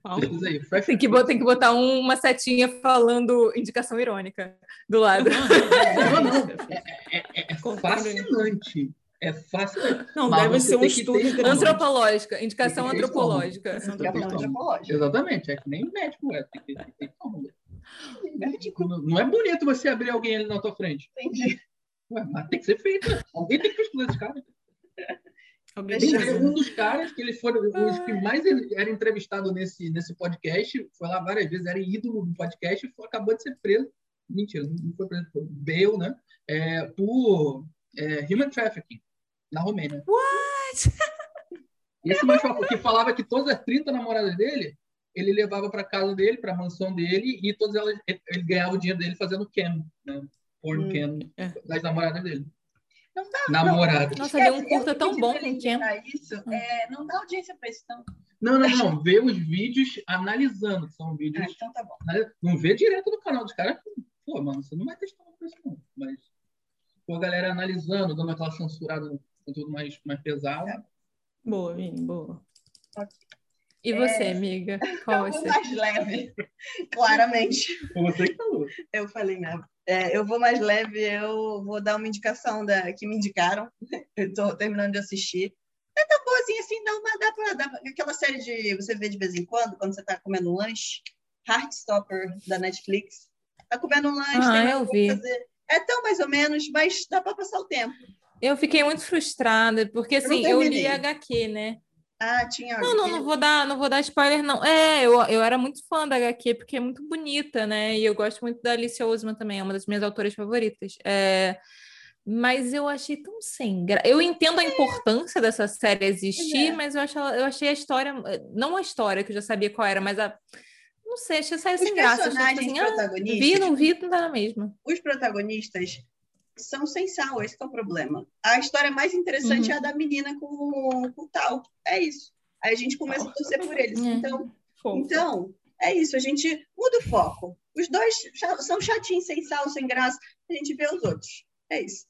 Aí, Fresh Tem que, botar, tem que botar um- uma setinha falando indicação irônica do lado. Não, não, é, é Contando- fascinante. É fascinante. Não, Mas deve ser um estudo. Antropológica, indicação antropológica. Antropológico. Exatamente, é que nem médico é. Tem que, tem que ter calma. Não, não é bonito você abrir alguém ali na tua frente. Entendi. Ué, mas tem que ser feito. Alguém tem que pesquisar esse cara. Um dos caras que eles foram os que mais era entrevistado nesse, nesse podcast, foi lá várias vezes, era ídolo do podcast e foi- acabou de ser preso. Mentira, não foi preso, foi bail, né? É, por é, human trafficking na Romênia. What? Esse macho que falava que todas as 30 namoradas dele, ele levava para casa dele, para a mansão dele, e todas elas ele, ele ganhava o dinheiro dele fazendo cam, né? Porn Hum, cam é. das namoradas dele. Não tá Namorado. Nossa, deu um curta tão bom com? Isso, é, não dá audiência para isso, não. Não, não, não. Vê os vídeos analisando, que são vídeos. Ah, então tá bom. Não vê direto no canal dos caras. Pô, mano, você não vai testar uma coisa, não. Mas, pô, a galera analisando, dando aquela censurada no conteúdo mais, mais pesado. É. Boa, Vini, boa. E você, é... amiga? Qual eu vou mais leve, claramente. Você que falou. Eu falei, não. É, eu vou mais leve, eu vou dar uma indicação da que me indicaram. Eu estou terminando de assistir. É tão boazinha assim, dá uma, dá pra, dá, aquela série de você vê de vez em quando, quando você está comendo um lanche, Heartstopper da Netflix. Tá comendo um lanche, ah, tem eu vi. Fazer. É tão mais ou menos, mas dá para passar o tempo. Eu fiquei muito frustrada, porque assim, eu, eu li HQ, né? Ah, tinha. Não, não, não vou dar, não vou dar spoiler, não. É, eu, eu era muito fã da HQ, porque é muito bonita, né? E eu gosto muito da Alicia Oseman também, é uma das minhas autoras favoritas. É, mas eu achei tão sem graça. Eu entendo a importância dessa série existir, é. mas eu, acho, eu achei a história, não a história, que eu já sabia qual era, mas a. Não sei, achei saiu sem graça. Os personagens assim, protagonistas. Ah, vi, não vi, não dá na mesma. Os protagonistas são sem sal, esse é o problema. A história mais interessante uhum. é a da menina com, com tal. É isso. Aí a gente começa a torcer por eles. Uhum. Então, então, é isso. A gente muda o foco. Os dois são chatinhos, sem sal, sem graça. A gente vê os outros. É isso.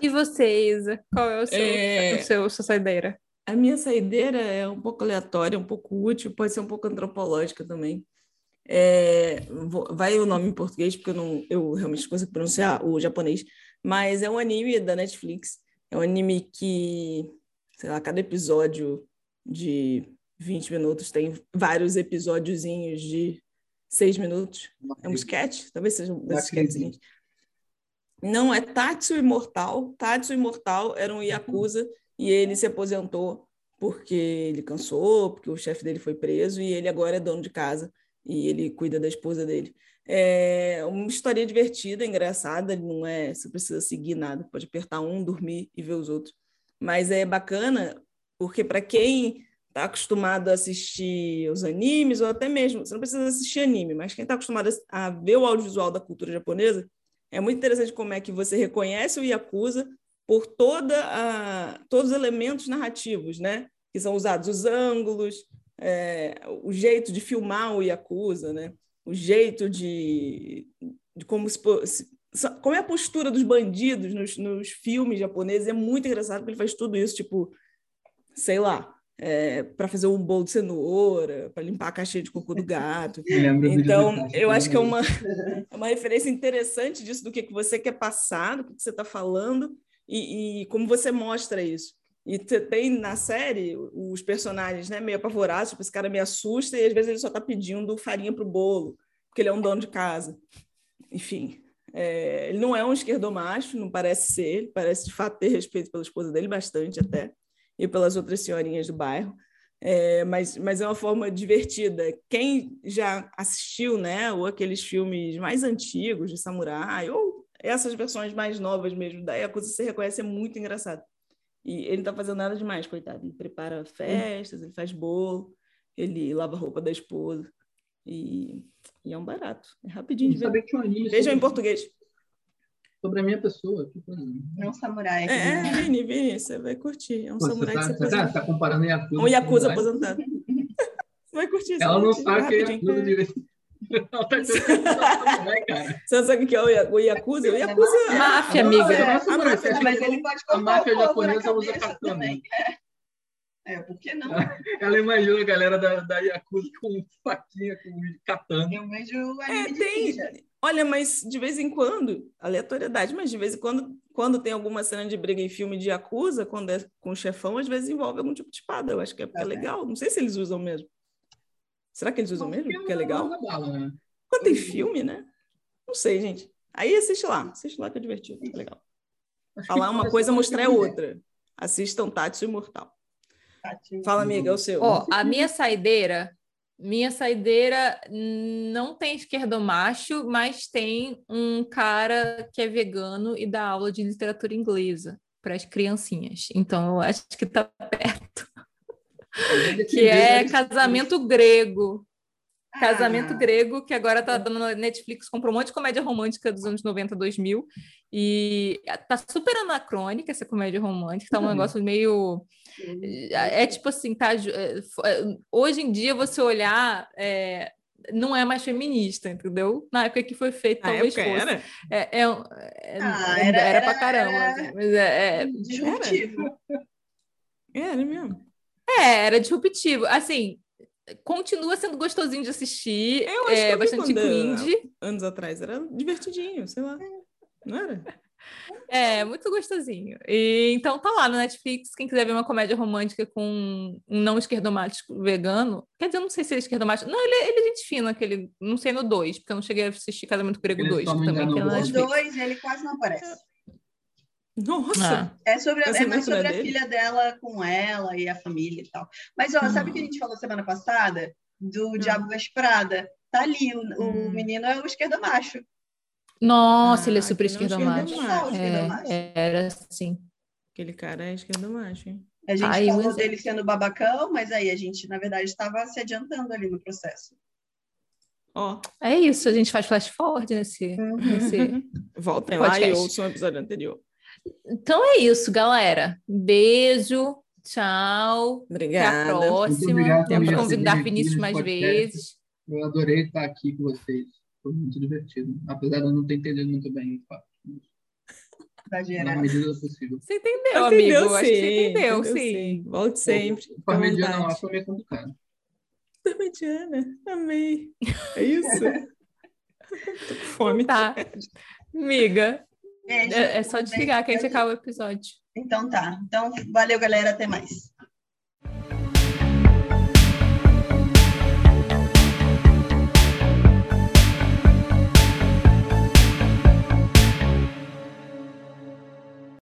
E você, Isa? Qual é o seu, é... o seu sua saideira? A minha saideira é um pouco aleatória, um pouco útil, pode ser um pouco antropológica também. É, vai o nome em português, porque eu, não, eu realmente consigo pronunciar o japonês, mas é um anime da Netflix. É um anime que, sei lá, cada episódio de 20 minutos tem vários episódiozinhos de 6 minutos. É um sketch? Talvez seja um sketch seguinte. Não, é Tatsu Imortal. Tatsu Imortal era um Yakuza e ele se aposentou porque ele cansou, porque o chefe dele foi preso e ele agora é dono de casa e ele cuida da esposa dele. É uma história divertida, engraçada, não é, você precisa seguir nada, pode apertar um, dormir e ver os outros. Mas é bacana porque para quem está acostumado a assistir os animes, ou até mesmo, você não precisa assistir anime, mas quem está acostumado a ver o audiovisual da cultura japonesa, é muito interessante como é que você reconhece o Yakuza por toda a, todos os elementos narrativos, né? Que são usados, os ângulos, é, o jeito de filmar o Yakuza, né? o jeito de, de como se, como é a postura dos bandidos nos, nos filmes japoneses é muito engraçado porque ele faz tudo isso tipo sei lá é, para fazer um bolo de cenoura, para limpar a caixinha de cocô do gato. Então, eu acho que é uma, é uma referência interessante disso, do que, que você quer passar, do que, que você está falando e, e, como você mostra isso. E tem na série os personagens né, meio apavorados, tipo, esse cara me assusta e às vezes ele só está pedindo farinha para o bolo, porque ele é um dono de casa. Enfim, é, ele não é um esquerdomacho, não parece ser, ele parece de fato ter respeito pela esposa dele, bastante até, e pelas outras senhorinhas do bairro. É, mas, mas é uma forma divertida. Quem já assistiu, né, ou aqueles filmes mais antigos de samurai, ou essas versões mais novas mesmo da Yakuza, você reconhece, é muito engraçado. E ele não tá fazendo nada demais, coitado. Ele prepara festas, ele faz bolo, ele lava a roupa da esposa. E, e é um barato. É rapidinho de ver. Um Vejam em português. Sobre a minha pessoa. É um samurai. Aqui, é, né? Vini, Vini, você vai curtir. É um Pô, samurai tá, que você tá, tá comparando Yakuza. Um Yakuza aposentado. você vai curtir. Ela não sabe que é Yakuza direito. Você não sabe o que é o Yakuza? O Yakuza é máfia, amiga. É, a máfia, mas ele pode a máfia japonesa usa katana. É, por que não? Ela imagina a galera da, da Yakuza com faquinha, com katana. Eu vejo é, tem... Olha, mas de vez em quando, aleatoriedade, mas de vez em quando, quando tem alguma cena de briga em filme de Yakuza, quando é com o chefão, às vezes envolve algum tipo de espada. Eu acho que é, é legal. Não sei se eles usam mesmo. Será que eles usam mesmo? Porque é legal. Bala, né? Quando tem filme, né? Não sei, gente. Aí assiste lá. Assiste lá que é divertido. É legal. Falar uma coisa, mostrar é outra. Assistam Tati Imortal. Fala, amiga, é o seu. Ó, a minha saideira, minha saideira não tem esquerdo macho, mas tem um cara que é vegano e dá aula de literatura inglesa para as criancinhas. Então, eu acho que está perto que é casamento grego. Casamento Grego, que agora tá dando na Netflix, comprou um monte de comédia romântica dos anos 90, 2000. E tá super anacrônica essa comédia romântica, tá um negócio meio. É, é tipo assim, tá. É, é, hoje em dia, você olhar. É, não é mais feminista, entendeu? Na época que foi feito, Na talvez época fosse. era? É, é, é, Ah, era, era- pra caramba. era- assim, mas é, é, Disruptivo. Era mesmo. É, era disruptivo. Assim, continua sendo gostosinho de assistir. Eu acho que é eu vi bastante cringe. Anos atrás era divertidinho, sei lá. Não era? É, muito gostosinho. E, então tá lá no Netflix. Quem quiser ver uma comédia romântica com um não esquerdomático vegano. Quer dizer, eu não sei se ele é esquerdomático. Não, ele, é- ele é gente fina, aquele. Não sei no 2, porque eu não cheguei a assistir Casamento Grego Ele 2, só que não também engana tem na o Os Netflix. dois, ele quase não aparece. Nossa! Ah. É, sobre, a- é mais sobre a filha dela com ela e a família e tal. Mas, ó, sabe o que a gente falou semana passada? Do Diabo Veste Prada? Tá ali, o, o Hum. menino é o esquerdo macho. Nossa, ele é Ah, super é esquerdomacho. esquerdomacho. É, era assim. Aquele cara é esquerdo macho, hein? A gente Ai, falou mas- dele sendo babacão, mas aí a gente, na verdade, estava se adiantando ali no processo. Ó, É isso, a gente faz flash forward nesse. nesse... voltem lá e Podcast. ouçam o episódio anterior. Então é isso, galera. Beijo, tchau. Até a Obrigada. próxima. obrigado, Temos que convidar Vinícius mais podcast. vezes. Eu adorei estar aqui com vocês. Foi muito divertido. Apesar de eu não ter entendido muito bem o papo. Na Exagerado. medida do possível. Você entendeu, Entendeu, amigo? Acho que você sim, entendeu, sim. Volte sempre. À parmegiana lá foi meio complicado. Parmegiana, amei. É isso? Tô com fome. Tá. Amiga, Beijo. é, é só desligar que a gente acaba o episódio. Então tá. Então, valeu, galera. Até mais.